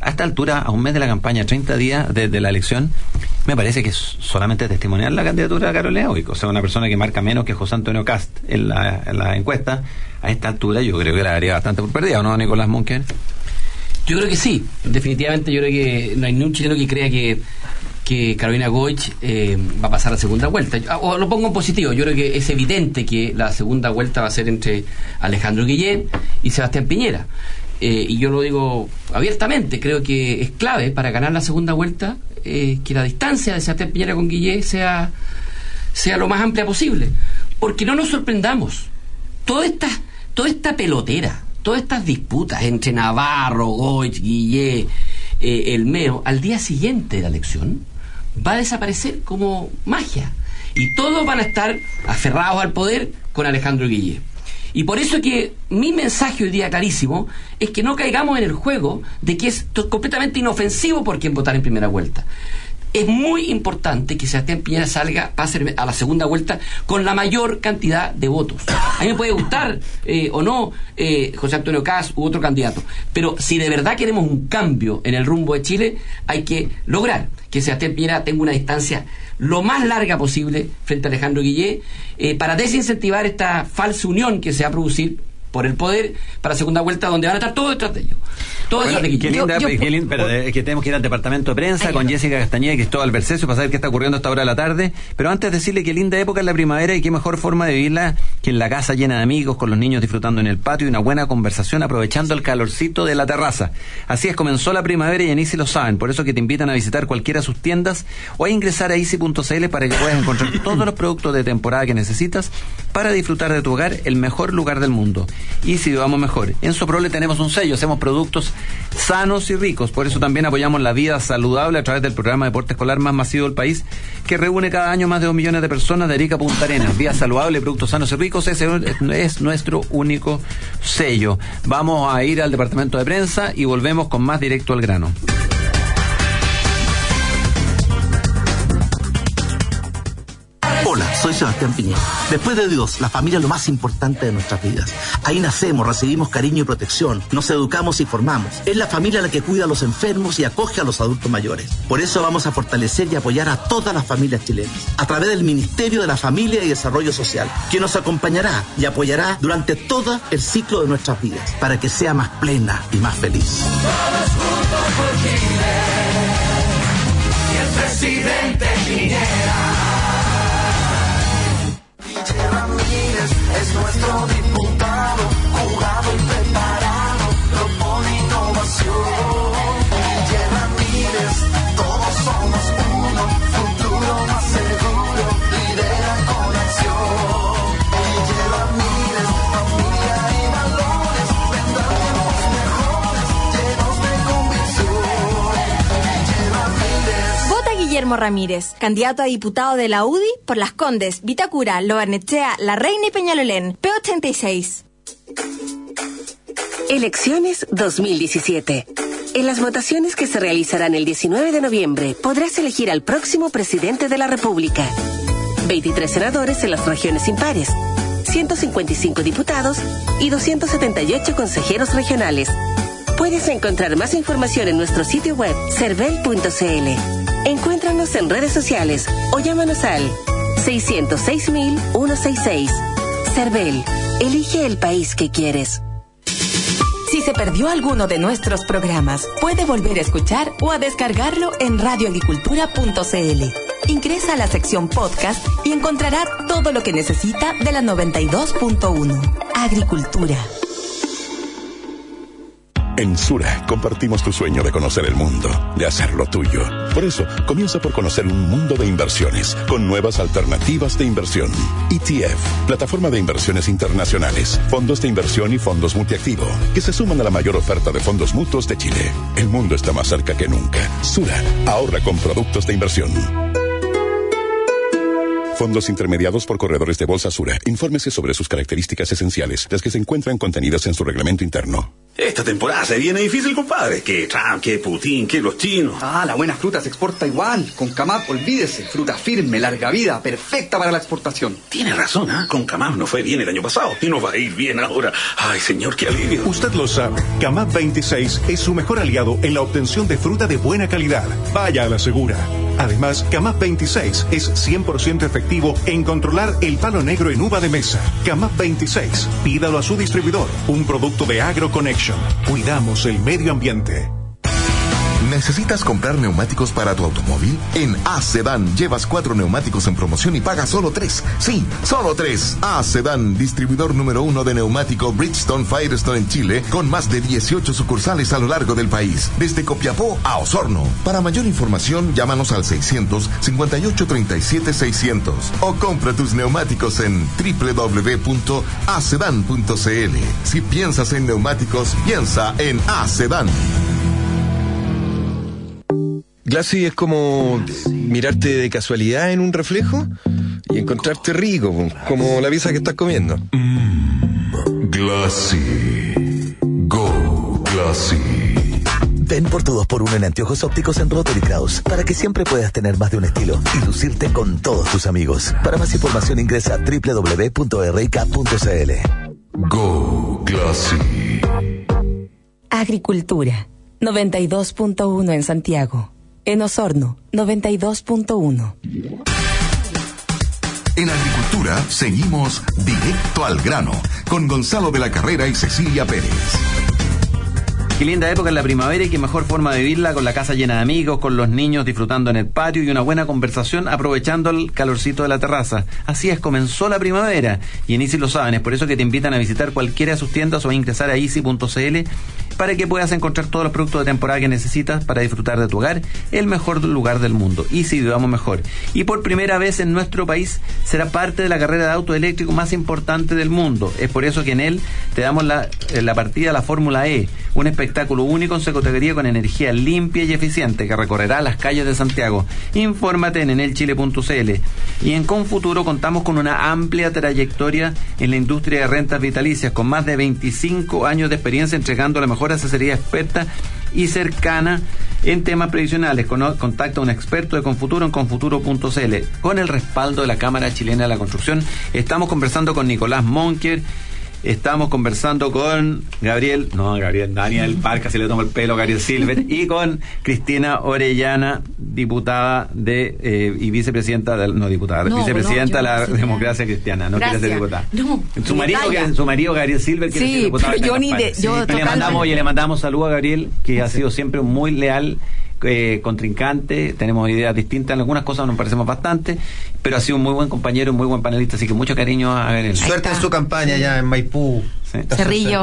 A esta altura, a un mes de la campaña, 30 días desde la elección, me parece que es solamente testimonial la candidatura de Carolina Goy, o sea, una persona que marca menos que José Antonio Cast en la, en la encuesta, a esta altura yo creo que la daría bastante por perdida, ¿o no, Nicolás Munker? Yo creo que sí, definitivamente yo creo que no hay ni un chileno que crea que, Carolina Goich eh, va a pasar a segunda vuelta. Yo- O lo pongo en positivo, yo creo que es evidente que la segunda vuelta va a ser entre Alejandro Guillén y Sebastián Piñera. Eh, y yo lo digo abiertamente, creo que es clave para ganar la segunda vuelta eh, que la distancia de Sebastián Piñera con Guillén sea, sea lo más amplia posible. Porque no nos sorprendamos, toda esta, toda esta pelotera, todas estas disputas entre Navarro, Goich, Guillé, eh, el Meo, al día siguiente de la elección, va a desaparecer como magia. Y todos van a estar aferrados al poder con Alejandro Guillé. Y por eso que mi mensaje hoy día clarísimo es que no caigamos en el juego de que es completamente inofensivo por quien votar en primera vuelta. Es muy importante que Sebastián Piñera salga, pase a la segunda vuelta con la mayor cantidad de votos. A mí me puede gustar eh, o no eh, José Antonio Caz u otro candidato, pero si de verdad queremos un cambio en el rumbo de Chile, hay que lograr que Sebastián Piñera tenga una distancia lo más larga posible frente a Alejandro Guillé eh, para desincentivar esta falsa unión que se va a producir por el poder para segunda vuelta donde van a estar todos detrás de ellos. Todos Bueno, detrás de qué linda, qué linda- pero, eh, es que tenemos que ir al departamento de prensa con Jessica Castañeda y Cristóbal Bercesio para saber qué está ocurriendo a esta hora de la tarde. Pero antes decirle qué linda época es la primavera y qué mejor forma de vivirla que en la casa llena de amigos, con los niños disfrutando en el patio y una buena conversación aprovechando el calorcito de la terraza. Así es, comenzó la primavera y en Easy lo saben. Por eso que te invitan a visitar cualquiera de sus tiendas o a ingresar a easy.cl para que puedas encontrar todos los productos de temporada que necesitas para disfrutar de tu hogar, el mejor lugar del mundo. Easy vamos mejor. En Soprole tenemos un sello, hacemos productos sanos y ricos. Por eso también apoyamos la vida saludable a través del programa de deporte escolar más masivo del país, que reúne cada año más de dos millones de personas de Arica a Punta Arenas. Vida saludable, productos sanos y ricos, es nuestro único sello. Vamos a ir al departamento de prensa y volvemos con más directo al grano. Hola, soy Sebastián Piñera. Después de Dios, la familia es lo más importante de nuestras vidas. Ahí nacemos, recibimos cariño y protección, nos educamos y formamos. Es la familia la que cuida a los enfermos y acoge a los adultos mayores. Por eso vamos a fortalecer y apoyar a todas las familias chilenas, a través del Ministerio de la Familia y Desarrollo Social, que nos acompañará y apoyará durante todo el ciclo de nuestras vidas, para que sea más plena y más feliz. Todos juntos por Chile. Y el presidente Piñera. Es nuestro diputado, Ramírez, candidato a diputado de la UDI por Las Condes, Vitacura, Lobarnechea, La Reina y Peñalolén, P86. Elecciones 2017. En las votaciones que se realizarán el 19 de noviembre podrás elegir al próximo presidente de la República. 23 senadores en las regiones impares, 155 diputados y 278 consejeros regionales. Puedes encontrar más información en nuestro sitio web cervel.cl. Encuéntranos en redes sociales o llámanos al 606.166. Cervel, elige el país que quieres. Si se perdió alguno de nuestros programas, puede volver a escuchar o a descargarlo en radioagricultura.cl. Ingresa a la sección podcast y encontrará todo lo que necesita de la 92.1. Agricultura. En Sura compartimos tu sueño de conocer el mundo, de hacerlo tuyo. Por eso, comienza por conocer un mundo de inversiones con nuevas alternativas de inversión. ETF, plataforma de inversiones internacionales, fondos de inversión y fondos multiactivo, que se suman a la mayor oferta de fondos mutuos de Chile. El mundo está más cerca que nunca. Sura, ahorra con productos de inversión. Fondos intermediados por corredores de Bolsa Sura. Infórmese sobre sus características esenciales, las que se encuentran contenidas en su reglamento interno. Esta temporada se viene difícil, compadre. Que Trump, que Putin, que los chinos. Ah, la buena fruta se exporta igual. Con Camap, olvídese. Fruta firme, larga vida, perfecta para la exportación. Tiene razón, ¿ah? Con Camap no fue bien el año pasado y no va a ir bien ahora. Ay, señor, qué alivio. Usted lo sabe. Camap 26 es su mejor aliado en la obtención de fruta de buena calidad. Vaya a la segura. Además, Camap 26 es 100% efectivo en controlar el palo negro en uva de mesa. Camap 26. Pídalo a su distribuidor. Un producto de AgroConnection. Cuidamos el medio ambiente. ¿Necesitas comprar neumáticos para tu automóvil? En A-Sedan llevas cuatro neumáticos en promoción y pagas solo tres. Sí, solo tres. A-Sedan, distribuidor número uno de neumático Bridgestone Firestone en Chile, con más de 18 sucursales a lo largo del país, desde Copiapó a Osorno. Para mayor información, llámanos al 600 58 37 600 o compra tus neumáticos en www.acedan.cl. Si piensas en neumáticos, piensa en A-Sedan. Glassy es como mirarte de casualidad en un reflejo y encontrarte rico, como la pieza que estás comiendo. Glassy. Go Glassy. Ven por tu 2x1 en anteojos ópticos en Rotary Kraus para que siempre puedas tener más de un estilo y lucirte con todos tus amigos. Para más información ingresa a www.rk.cl. Go Glassy. Agricultura. 92.1 en Santiago. En Osorno, 92.1. En agricultura seguimos directo al grano con Gonzalo de la Carrera y Cecilia Pérez. Qué linda época en la primavera y qué mejor forma de vivirla con la casa llena de amigos, con los niños disfrutando en el patio y una buena conversación aprovechando el calorcito de la terraza. Así es, comenzó la primavera y en Easy lo saben, es por eso que te invitan a visitar cualquiera de sus tiendas o a ingresar a easy.cl para que puedas encontrar todos los productos de temporada que necesitas para disfrutar de tu hogar, el mejor lugar del mundo. Easy, vivamos mejor. Y por primera vez en nuestro país será parte de la carrera de auto eléctrico más importante del mundo. Es por eso que en él te damos la, eh, la partida la Fórmula E, un espectáculo único en su categoría con energía limpia y eficiente que recorrerá las calles de Santiago. Infórmate en enelchile.cl. Y en Confuturo contamos con una amplia trayectoria en la industria de rentas vitalicias, con más de 25 años de experiencia entregando la mejor asesoría experta y cercana en temas previsionales. Contacta a un experto de Confuturo en confuturo.cl. Con el respaldo de la Cámara Chilena de la Construcción, estamos conversando con Nicolás Monker. Estamos conversando con Gabriel, no, Gabriel, Daniel Parca, si le tomo el pelo, Gabriel Silver, y con Cristina Orellana, diputada de eh, y vicepresidenta, del, no diputada, No, vicepresidenta no, de la democracia cristiana, no quiere ser diputada. No, Su marido, que- su marido Gabriel Silver quiere Sí, ser de yo ni de- yo le totalmente. mandamos, oye, le mandamos saludos a Gabriel, que ha sido siempre muy leal. Eh, contrincante, tenemos ideas distintas, en algunas cosas nos parecemos bastante, pero ha sido un muy buen compañero, un muy buen panelista, así que mucho cariño a Gabriel. Suerte en su campaña ya en Maipú. Estación Cerrillo,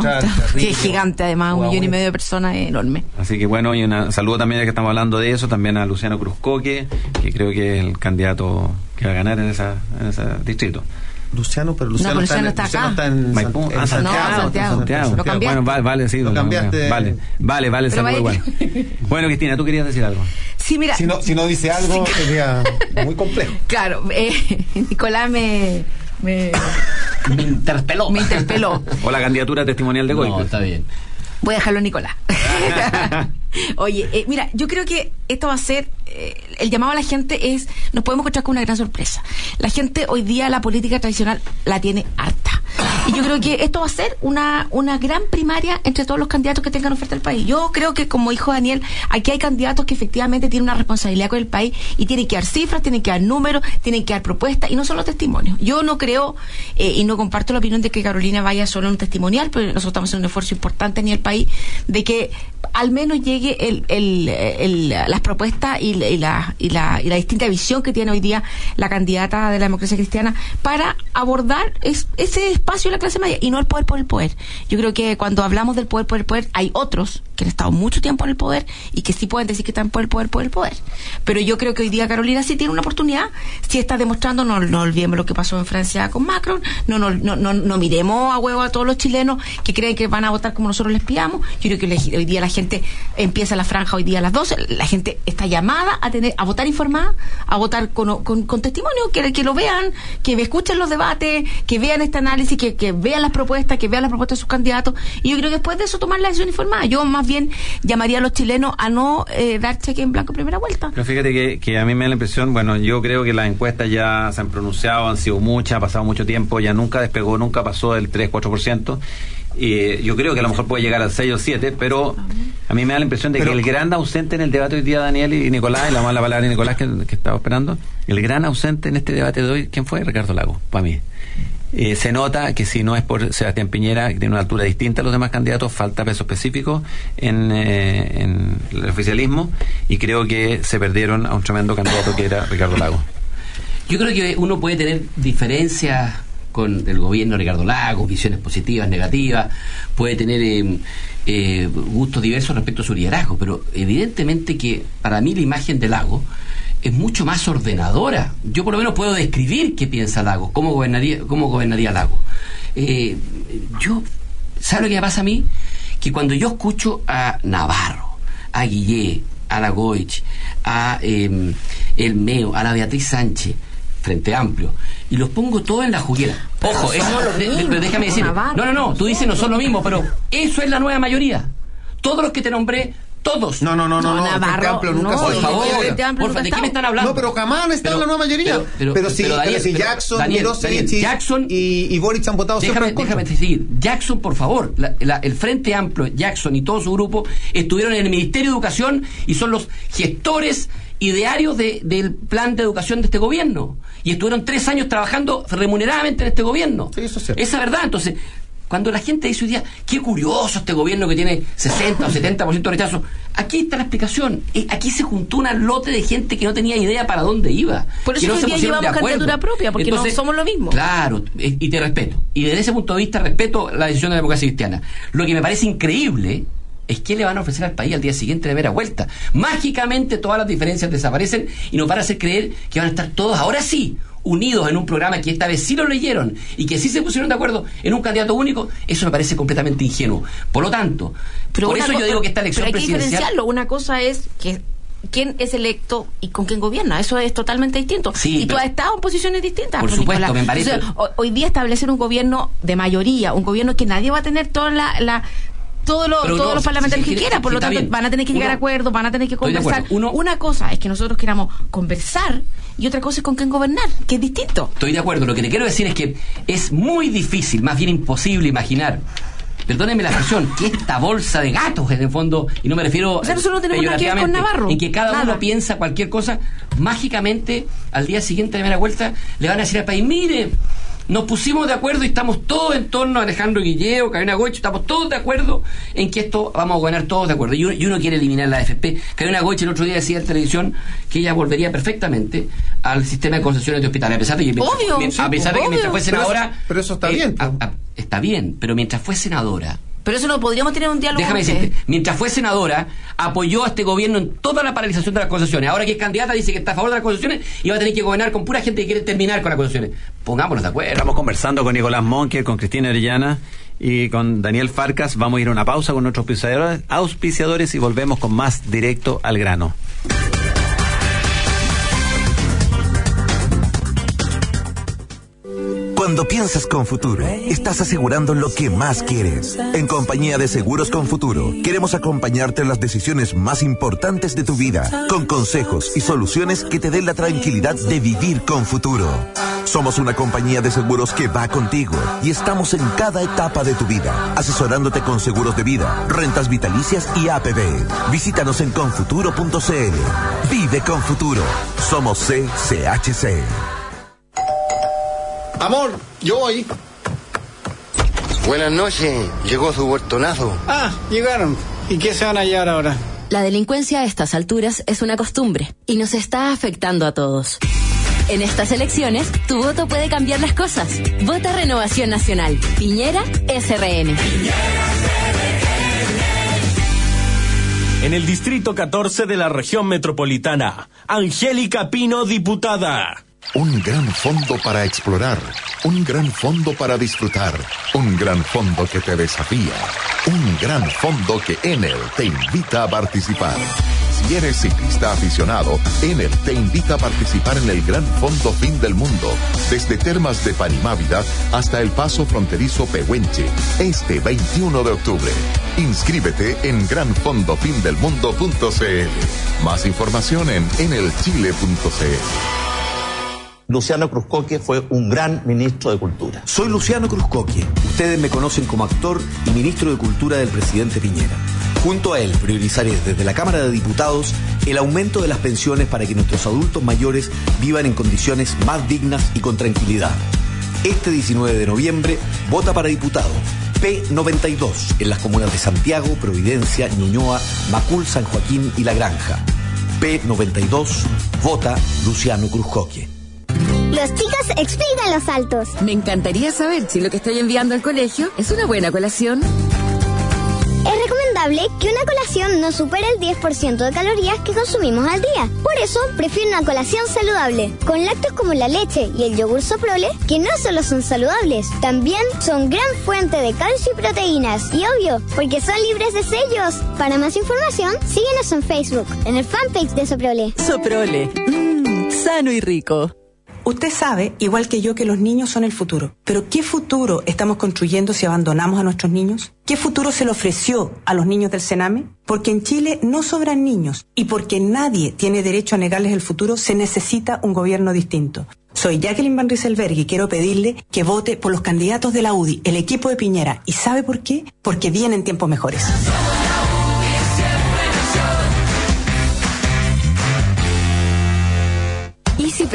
que es gigante además, un millón y medio de personas, enorme. Así que bueno, y un saludo también, ya que estamos hablando de eso, también a Luciano Cruzcoque, que creo que es el candidato que va a ganar en, esa, en ese distrito. Luciano, pero Luciano, No, pero está, en- Luciano está Luciano acá. está en, ah, Santiago. No, Santiago. Santiago. Lo cambiaste. Bueno, vale, vale, sí. Lo cambiaste. Vale, vale, vale, saludo igual. Bueno, Cristina, tú querías decir algo. Sí, mira. Si no, si no dice algo, sería muy complejo. Claro, eh, Nicolás me, me, Me interpeló. me interpeló. O la candidatura testimonial de Goy. No, está bien. Voy a dejarlo en Nicolás. Oye, eh, mira, yo creo que esto va a ser, eh, el llamado a la gente es, nos podemos encontrar con una gran sorpresa. La gente hoy día la política tradicional la tiene harta. Y yo creo que esto va a ser una, una gran primaria entre todos los candidatos que tengan oferta al país. Yo creo que, como dijo Daniel, aquí hay candidatos que efectivamente tienen una responsabilidad con el país y tienen que dar cifras, tienen que dar números, tienen que dar propuestas y no solo testimonios. Yo no creo eh, y no comparto la opinión de que Carolina vaya solo en un testimonial, pero nosotros estamos haciendo un esfuerzo importante en el país de que al menos llegue el, el, el- las propuestas y, la- y la, y, la, distinta visión que tiene hoy día la candidata de la democracia cristiana para abordar es- ese espacio de la clase media y no el poder por el poder. Yo creo que cuando hablamos del poder por el poder, hay otros que han estado mucho tiempo en el poder y que sí pueden decir que están por el poder por el poder. Pero yo creo que hoy día Carolina sí tiene una oportunidad, sí está demostrando, no, no olvidemos lo que pasó en Francia con Macron, no, no, no, no, no miremos a huevo a todos los chilenos que creen que van a votar como nosotros les pidamos. Yo creo que hoy día la gente empieza la franja hoy día a las 12, la gente está llamada a tener a votar informada, a votar con, con, con testimonio, que, que lo vean, que escuchen los debates, que vean este análisis, que, que vean las propuestas, que vean las propuestas de sus candidatos. Y yo creo que después de eso tomar la decisión informada. Yo más bien llamaría a los chilenos a no eh, dar cheque en blanco en primera vuelta. Pero fíjate que, que a mí me da la impresión, bueno, yo creo que las encuestas ya se han pronunciado, han sido muchas, ha pasado mucho tiempo, ya nunca despegó, nunca pasó del 3-4%. Y yo creo que a lo mejor puede llegar al 6 o 7, pero a mí me da la impresión de que el gran ausente en el debate hoy día, Daniel y Nicolás, y la mala palabra de Nicolás que, que estaba esperando, el gran ausente en este debate de hoy, ¿quién fue? Ricardo Lago, para mí. Eh, se nota que si no es por Sebastián Piñera, que tiene una altura distinta a los demás candidatos, falta peso específico en, eh, en el oficialismo y creo que se perdieron a un tremendo candidato que era Ricardo Lago. Yo creo que uno puede tener diferencias con el gobierno de Ricardo Lagos, visiones positivas, negativas, puede tener eh, eh, gustos diversos respecto a su liderazgo, pero evidentemente que para mí la imagen de Lago es mucho más ordenadora. Yo por lo menos puedo describir qué piensa Lago, cómo gobernaría, cómo gobernaría Lago. Eh, yo, ¿sabe lo que me pasa a mí? Que cuando yo escucho a Navarro, a Guillé, a la Goich, a eh, El Meo, a la Beatriz Sánchez, Frente Amplio, y los pongo todos en la juguera. Ojo, eso- lo de- de- déjame decir, no, no, no, tú dices no son lo mismo, pero eso es la nueva mayoría. Todos los que te nombré, todos. No, no, no, no, no, el Frente Amplio nunca por favor, Frente Amplio porfa, nunca ¿de me están hablando? No, pero jamás está en la nueva mayoría. Pero sí, pero sí, Jackson, Mirosevic y- Jackson y, y Boric han votado siempre Déjame, déjame seguir. Jackson, por favor, la- la- el Frente Amplio, Jackson y todo su grupo estuvieron en el Ministerio de Educación y son los gestores idearios de- del plan de educación de este gobierno. Y estuvieron tres años trabajando remuneradamente en este gobierno. Esa es verdad. Entonces, cuando la gente dice hoy día, qué curioso este gobierno que tiene 60 o 70% de rechazo, aquí está la explicación. Aquí se juntó una lote de gente que no tenía idea para dónde iba. Por eso que no hoy se día llevamos candidatura propia, porque no somos lo mismo. Claro, eh, y te respeto. Y desde ese punto de vista respeto la decisión de la democracia cristiana. Lo que me parece increíble es que le van a ofrecer al país al día siguiente de primera vuelta. Mágicamente todas las diferencias desaparecen y nos van a hacer creer que van a estar todos, ahora sí, unidos en un programa que esta vez sí lo leyeron y que sí se pusieron de acuerdo en un candidato único, eso me parece completamente ingenuo. Por lo tanto, por una eso yo digo que esta elección pero hay que presidencial... diferenciarlo. Una cosa es que quién es electo y con quién gobierna. Eso es totalmente distinto. Sí, y tú pero- has estado en posiciones distintas. Por pues, supuesto, me parece- Entonces, hoy día establecer un gobierno de mayoría, un gobierno que nadie va a tener toda la... la todos los, todos no, los parlamentarios si- que quieran, por si lo tanto bien. van a tener que llegar a acuerdos, van a tener que conversar. Uno- Una cosa es que nosotros queramos conversar y otra cosa es con quién gobernar, que es distinto. Estoy de acuerdo. Lo que te quiero decir es que es muy difícil, más bien imposible imaginar. Perdónenme la expresión, que esta bolsa de gatos en el fondo, y no me refiero O sea, nosotros no tenemos nada que ver con Navarro. en que cada Nada. uno piensa cualquier cosa, mágicamente al día siguiente de la primera vuelta le van a decir al país, mire, nos pusimos de acuerdo y estamos todos en torno a Alejandro Guilleo, Karina Goich, estamos todos de acuerdo en que esto vamos a gobernar todos de acuerdo. Y uno, y uno quiere eliminar la AFP. Karina Goich el otro día decía en televisión que ella volvería perfectamente al sistema de concesiones de hospitales, a pesar de que mientras- Obvio, mien- a pesar de que obvio. mientras fue Pero eso- senadora... pero eso está eh, bien, a- a- está bien, pero mientras fue senadora... Pero eso no podríamos tener un diálogo Déjame decirte, mientras fue senadora, apoyó a este gobierno en toda la paralización de las concesiones. Ahora que es candidata dice que está a favor de las concesiones y va a tener que gobernar con pura gente que quiere terminar con las concesiones. Pongámonos de acuerdo. Estamos conversando con Nicolás Monker, con Cristina Orellana y con Daniel Farcas. Vamos a ir a una pausa con nuestros auspiciadores, auspiciadores y volvemos con más directo al grano. Cuando piensas con futuro, estás asegurando lo que más quieres. En compañía de Seguros con Futuro, queremos acompañarte en las decisiones más importantes de tu vida, con consejos y soluciones que te den la tranquilidad de vivir con futuro. Somos una compañía de seguros que va contigo y estamos en cada etapa de tu vida, asesorándote con seguros de vida, rentas vitalicias y APB. Visítanos en confuturo.cl. Vive con futuro. Somos CCHC. Amor, yo voy. Buenas noches, llegó su huertonazo. Ah, llegaron. ¿Y qué se van a hallar ahora? La delincuencia a estas alturas es una costumbre y nos está afectando a todos. En estas elecciones, tu voto puede cambiar las cosas. Vota Renovación Nacional. Piñera SRN. En el distrito 14 de la región metropolitana, Angélica Pino, diputada. Un gran fondo para explorar, un gran fondo para disfrutar, un gran fondo que te desafía, un gran fondo que Enel te invita a participar. Si eres ciclista aficionado, Enel te invita a participar en el Gran Fondo Fin del Mundo, desde Termas de Panimávida hasta el paso fronterizo Pehuenche, este 21 de octubre. Inscríbete en granfondofindelmundo.cl. Más información en enelchile.cl. Luciano Cruzcoque fue un gran ministro de Cultura. Soy Luciano Cruzcoque. Ustedes me conocen como actor y ministro de Cultura del presidente Piñera. Junto a él priorizaré desde la Cámara de Diputados el aumento de las pensiones para que nuestros adultos mayores vivan en condiciones más dignas y con tranquilidad. Este 19 de noviembre, vota para diputado. P92 en las comunas de Santiago, Providencia, Ñuñoa, Macul, San Joaquín y La Granja. P92, vota Luciano Cruzcoque. Los chicos explican los saltos. Me encantaría saber si lo que estoy enviando al colegio es una buena colación. Es recomendable que una colación no supere el 10% de calorías que consumimos al día. Por eso, prefiero una colación saludable, con lácteos como la leche y el yogur soprole, que no solo son saludables, también son gran fuente de calcio y proteínas. Y obvio, porque son libres de sellos. Para más información, síguenos en Facebook, en el fanpage de Soprole. Soprole. Mmm, sano y rico. Usted sabe, igual que yo, que los niños son el futuro. Pero ¿qué futuro estamos construyendo si abandonamos a nuestros niños? ¿Qué futuro se le ofreció a los niños del Sename? Porque en Chile no sobran niños y porque nadie tiene derecho a negarles el futuro, se necesita un gobierno distinto. Soy Jacqueline Van Rieselberg y quiero pedirle que vote por los candidatos de la UDI, el equipo de Piñera. ¿Y sabe por qué? Porque vienen tiempos mejores.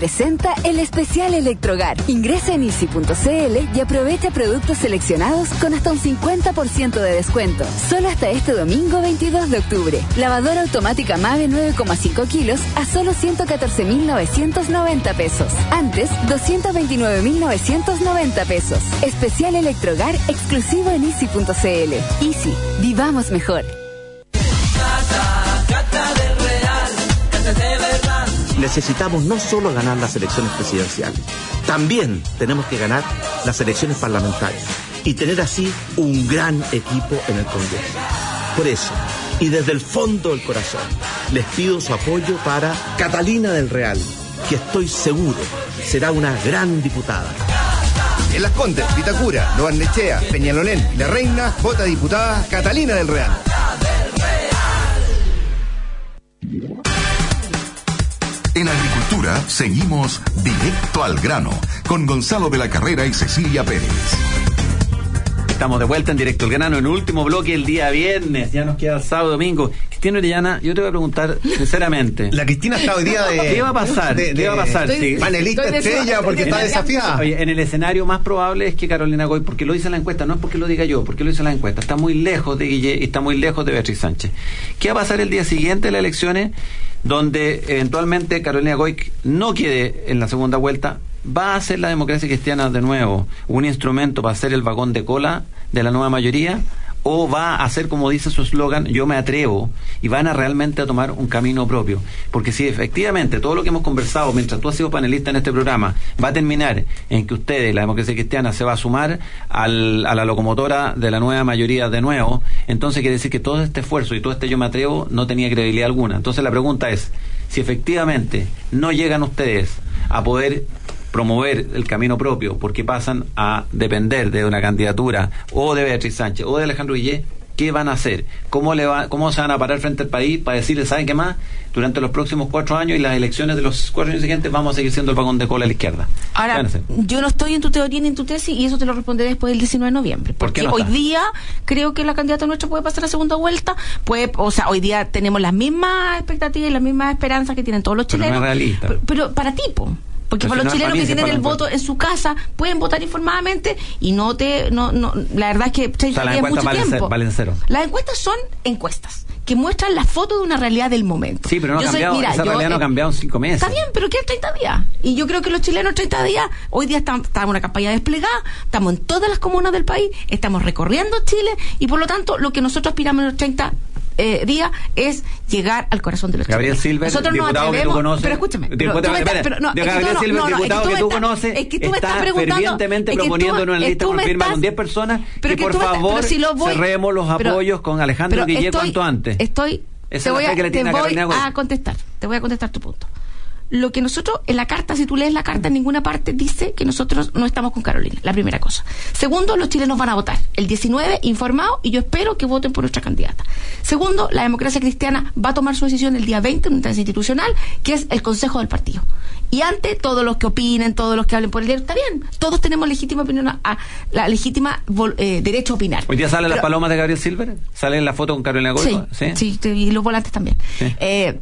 Presenta el especial Electrogar. Ingresa en easy.cl y aprovecha productos seleccionados con hasta un 50% de descuento. Solo hasta este domingo 22 de octubre. Lavadora automática Mave 9,5 kilos a solo 114.990 pesos. Antes, 229.990 pesos. Especial Electrogar exclusivo en easy.cl. Easy, vivamos mejor. Necesitamos no solo ganar las elecciones presidenciales, también tenemos que ganar las elecciones parlamentarias y tener así un gran equipo en el Congreso. Por eso, y desde el fondo del corazón, les pido su apoyo para Catalina del Real, que estoy seguro será una gran diputada. En Las Condes, Vitacura, Lo Barnechea, Peñalolén La Reina, vota diputada Catalina del Real. En agricultura seguimos directo al grano con Gonzalo de la Carrera y Cecilia Pérez. Estamos de vuelta en directo al grano en el último bloque el día viernes. Ya nos queda el sábado domingo. Cristina Orellana, yo te voy a preguntar sinceramente. La Cristina está hoy día de. ¿Qué va a pasar? de- ¿Qué va a pasar? estoy- Sí. panelista Estoy estrella porque está desafiada. Oye, en el escenario más probable es que Carolina Goy, porque lo dice la encuesta, no es porque lo diga yo, porque lo dice la encuesta, está muy lejos de Guille y está muy lejos de Beatriz Sánchez. ¿Qué va a pasar el día siguiente de las elecciones, donde eventualmente Carolina Goy no quede en la segunda vuelta? ¿Va a ser la democracia cristiana de nuevo un instrumento para ser el vagón de cola de la nueva mayoría? ¿O va a ser, como dice su eslogan, yo me atrevo y van a realmente a tomar un camino propio? Porque si efectivamente todo lo que hemos conversado mientras tú has sido panelista en este programa va a terminar en que ustedes, la democracia cristiana, se va a sumar al- a la locomotora de la nueva mayoría de nuevo, entonces quiere decir que todo este esfuerzo y todo este yo me atrevo no tenía credibilidad alguna. Entonces la pregunta es, si efectivamente no llegan ustedes a poder promover el camino propio porque pasan a depender de una candidatura o de Beatriz Sánchez o de Alejandro Guillé, ¿qué van a hacer? ¿Cómo, le va, ¿Cómo se van a parar frente al país para decirle, ¿saben qué más? Durante los próximos cuatro años y las elecciones de los cuatro años siguientes vamos a seguir siendo el vagón de cola a la izquierda. ¿Qué Ahora, yo no estoy en tu teoría ni en tu tesis y eso te lo responderé después del 19 de noviembre. ¿Por qué Porque no hoy está? día creo que la candidata nuestra puede pasar a segunda vuelta. Puede, o sea, hoy día tenemos las mismas expectativas y las mismas esperanzas que tienen todos los Pero no chilenos. es realista. Pero, pero para ti, po. Porque para los chilenos que tienen el voto en su casa pueden votar informadamente y no te. No, no, la verdad es que 30 O sea, las mucho valen, tiempo. ce- valen cero. Las encuestas son encuestas que muestran la foto de una realidad del momento. Sí, pero no ha Yo soy- cambiado, mira, esa yo, realidad no ha cambiado en cinco meses. Está bien, pero ¿qué 30 días? Y yo creo que los chilenos 30 días, hoy día estamos, estamos en una campaña desplegada, estamos en todas las comunas del país, estamos recorriendo Chile y por lo tanto lo que nosotros aspiramos en los 30 eh, días es llegar al corazón de los Gabriel chilenos. Silver, nosotros nos diputado que tú atrevemos, conoces. pero escúchame, pero Diputado, tú me estás- espera, pero no, de es que tú Gabriel no- Silver, no, no, es que diputado tú que tú conoces, es que tú me está estás fervientemente es que proponiendo en una lista con firma estás- con 10 personas pero que por favor si lo voy- cerremos los apoyos con Alejandro estoy- cuanto antes. Estoy, te voy, a, te voy a contestar, te voy a contestar tu punto. Lo que nosotros, en la carta, si tú lees la carta, en ninguna parte dice que nosotros no estamos con Carolina, la primera cosa. Segundo, los chilenos van a votar el 19 informados y yo espero que voten por nuestra candidata. Segundo, la democracia cristiana va a tomar su decisión el día 20 en una institucional, que es el Consejo del Partido. Y ante todos los que opinen, todos los que hablen por el diario, está bien. Todos tenemos legítima opinión, a, a- la legítima eh, derecho a opinar. Hoy día sale la Pero- paloma de Gabriel Silver, sale en la foto con Carolina Goy. Sí, sí, y los volantes también. Eh,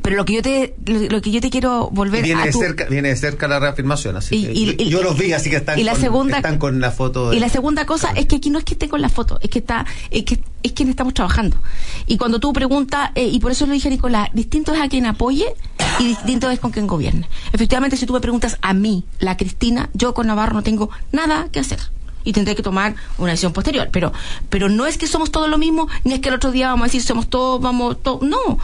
pero lo que yo te lo, lo que yo te quiero volver Viene a de, tu- cerca, viene de cerca la reafirmación, así Y- que y- y- yo los vi, así que están, y la con, segunda- están con la foto. de- y la segunda cosa es que aquí no es que esté con la foto, es que está, es que es quien estamos trabajando. Y cuando tú preguntas, eh, y por eso lo dije a Nicolás, distinto es a quien apoye y distinto es con quien gobierne. Efectivamente, si tú me preguntas a mí, la Cristina, yo con Navarro no tengo nada que hacer. Y tendré que tomar una decisión posterior. Pero, pero no es que somos todos lo mismo, ni es que el otro día vamos a decir somos todos, vamos todos. No.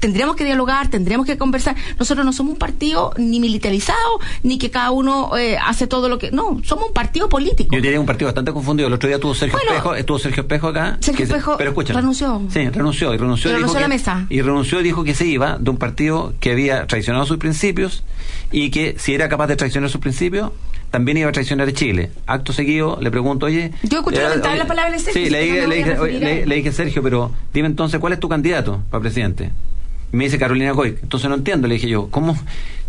Tendríamos que dialogar, tendríamos que conversar. Nosotros no somos un partido ni militarizado, ni que cada uno eh, hace todo lo que. No, somos un partido político. Yo tenía un partido bastante confundido. El otro día tuvo Sergio Bueno, Espejo, estuvo Sergio Espejo acá. Sergio que se- Espejo pero renunció. Sí, renunció y renunció. Dijo renunció a la que- mesa. Y renunció y dijo que se iba de un partido que había traicionado sus principios y que si era capaz de traicionar sus principios, también iba a traicionar a Chile. Acto seguido le pregunto, oye. Yo escuché eh, lamentar oye, la palabra de Sergio, Sí, le dije, no le, dije, le dije, Sergio, pero dime entonces, ¿cuál es tu candidato para presidente? Me dice Carolina Goy. Entonces no entiendo. Le dije yo, ¿cómo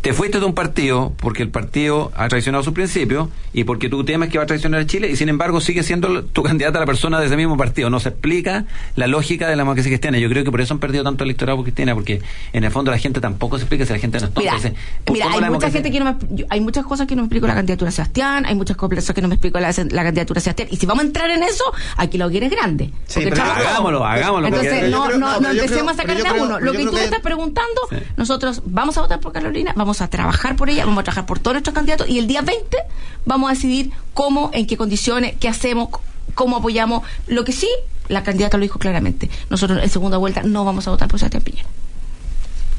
te fuiste de un partido porque el partido ha traicionado sus principios y porque tú temes que va a traicionar a Chile y sin embargo sigue siendo tu candidata la persona de ese mismo partido? No se explica la lógica de la democracia cristiana. Yo creo que por eso han perdido tanto el electorado cristiana porque en el fondo la gente tampoco se explica si la gente no es tonta. Mira, Dice, ¿por mira hay mucha gente que no me, yo- hay muchas cosas que no me explico la candidatura de Sebastián, hay muchas cosas que no me explico la, la candidatura de Sebastián. Y si vamos a entrar en eso, aquí la hoguera es grande. Sí, Porque pero chavo, hagámoslo, hagámoslo, Entonces, no, creo- no, no, empecemos creo- a sacar de a uno. Lo que tú me que- estás preguntando, nosotros vamos a votar por Carolina, vamos a trabajar por ella, vamos a trabajar por todos nuestros candidatos y el día 20 vamos a decidir cómo, en qué condiciones, qué hacemos, cómo apoyamos. Lo que sí, la candidata lo dijo claramente. Nosotros en segunda vuelta no vamos a votar por Sebastián Piñera.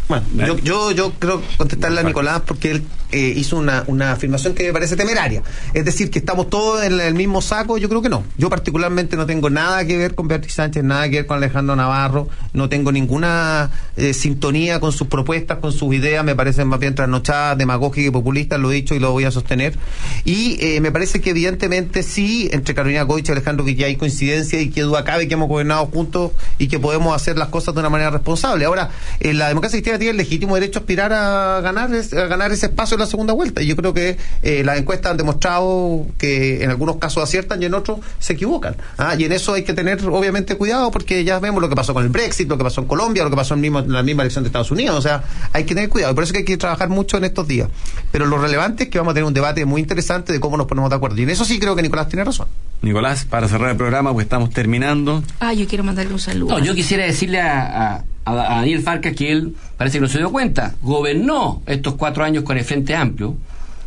Bueno, yo, yo, yo creo contestarle a Nicolás porque él eh, hizo una, una afirmación que me parece temeraria. Es decir, que estamos todos en el mismo saco, yo creo que no. Yo particularmente no tengo nada que ver con Beatriz Sánchez, nada que ver con Alejandro Navarro, no tengo ninguna eh, sintonía con sus propuestas, con sus ideas, me parecen más bien trasnochadas, demagógicas y populistas, lo he dicho y lo voy a sostener. Y eh, me parece que evidentemente sí, entre Carolina Goich y Alejandro Guillén hay coincidencia y que duda cabe que hemos gobernado juntos y que podemos hacer las cosas de una manera responsable. Ahora, eh, la democracia cristiana tiene el legítimo derecho a aspirar a ganar, a ganar ese espacio en la segunda vuelta. Y yo creo que eh, las encuestas han demostrado que en algunos casos aciertan y en otros se equivocan. ¿ah? Y en eso hay que tener obviamente cuidado porque ya vemos lo que pasó con el Brexit, lo que pasó en Colombia, lo que pasó en, mismo- en la misma elección de Estados Unidos. O sea, hay que tener cuidado. Y por eso que hay que trabajar mucho en estos días. Pero lo relevante es que vamos a tener un debate muy interesante de cómo nos ponemos de acuerdo. Y en eso sí creo que Nicolás tiene razón. Nicolás, para cerrar el programa, pues estamos terminando. Ah, yo quiero mandarle un saludo. No, yo quisiera decirle a, a- a Daniel Farcas que él parece que no se dio cuenta. Gobernó estos cuatro años con el Frente Amplio,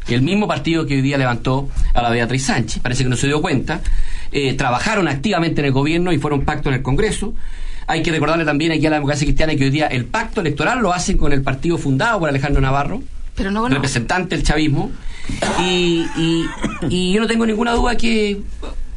el mismo partido que hoy día levantó a la Beatriz Sánchez. Parece que no se dio cuenta. Eh, trabajaron activamente en el gobierno y fueron pacto en el Congreso. Hay que recordarle también aquí a la democracia cristiana que hoy día el pacto electoral lo hacen con el partido fundado por Alejandro Navarro, Pero no, no. representante del chavismo. Y, y- y yo no tengo ninguna duda que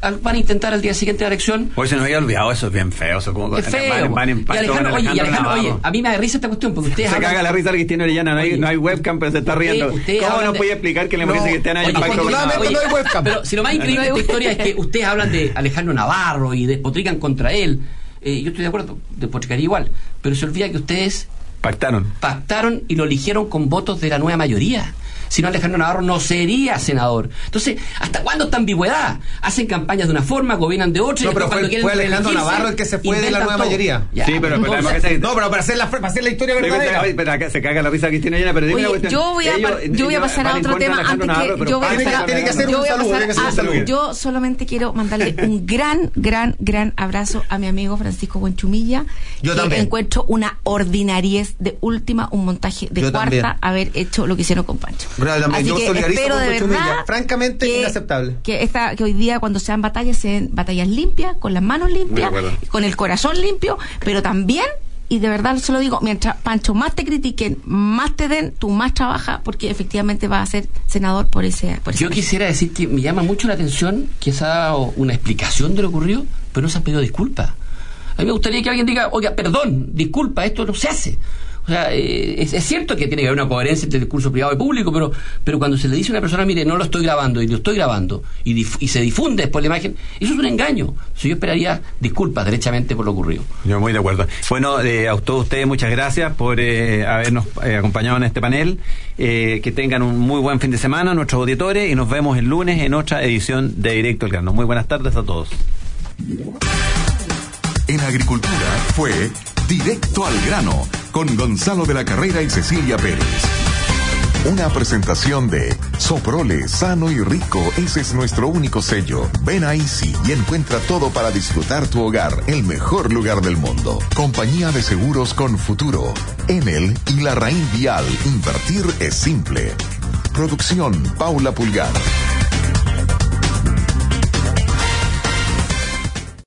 al- van a intentar al día siguiente la elección Hoy se nos había olvidado, eso es bien feo. Eso como es feo. Van, van en y Alejandro, oye, y Alejandro, oye, a mí me da risa esta cuestión porque ustedes Se hablan- caga la risa tiene Orellana, no hay, Oye, no hay webcam, pero se está usted- riendo. ¿Cómo nos de- puede explicar que la democracia No, cristiana hay pacto con afortunadamente no hay webcam. Pero si lo más increíble de esta historia es que ustedes hablan de Alejandro Navarro y despotrican contra él. Eh, yo estoy de acuerdo, despotricaría igual. Pero se olvida que ustedes Pactaron. pactaron y lo eligieron con votos de la nueva mayoría. Si no Alejandro Navarro no sería senador. Entonces, ¿hasta cuándo esta ambigüedad? Hacen campañas de una forma, gobiernan de otra. y No, pero fue, Alejandro Navarro el que se fue de la nueva todo. mayoría. Ya, Sí, pero- pero entonces- que se- No, pero para hacer la, para hacer la historia verdadera. Pero, pero acá se caga la risa Cristina Llena, pero dime Oye, la cuestión. yo voy a, Ellos- par- yo voy a ellos pasar a otro tema Alejandro antes Navarro, que yo voy a pasar tiene que hacer yo un voy a saludo, yo solamente quiero mandarle un gran gran gran abrazo a mi amigo Francisco Buenchumilla Yo también. encuentro una ordinariez de última un montaje de Yo cuarta también. haber hecho lo que hicieron con Pancho. Así Yo que espero de verdad Francamente que- inaceptable. que esta que hoy día cuando sean batallas sean batallas limpias con las manos limpias con el corazón limpio pero también y de verdad se lo digo, mientras Pancho más te critiquen, más te den, tú más trabajas porque efectivamente vas a ser senador por ese... Por ese Yo quisiera decir que me llama mucho la atención que se ha dado una explicación de lo ocurrido, pero no se han pedido disculpas. A mí me gustaría que alguien diga, oiga, perdón, disculpa, esto no se hace. O sea, eh, es, es cierto que tiene que haber una coherencia entre el discurso privado y público, pero, pero cuando se le dice a una persona, mire, no lo estoy grabando y lo estoy grabando, y, dif- y se difunde después la imagen, eso es un engaño. O sea, yo esperaría disculpas derechamente por lo ocurrido. Yo muy de acuerdo. Bueno, eh, a todos ustedes muchas gracias por eh, habernos eh, acompañado en este panel. Eh, que tengan un muy buen fin de semana, nuestros auditores, y nos vemos el lunes en otra edición de Directo al Grano. Muy buenas tardes a todos. En agricultura fue Directo al grano con Gonzalo de la Carrera y Cecilia Pérez. Una presentación de Soprole, sano y rico, ese es nuestro único sello. Ven a Easy y encuentra todo para disfrutar tu hogar, el mejor lugar del mundo. Compañía de seguros con futuro. Enel y la Raín Vial, invertir es simple. Producción Paula Pulgar.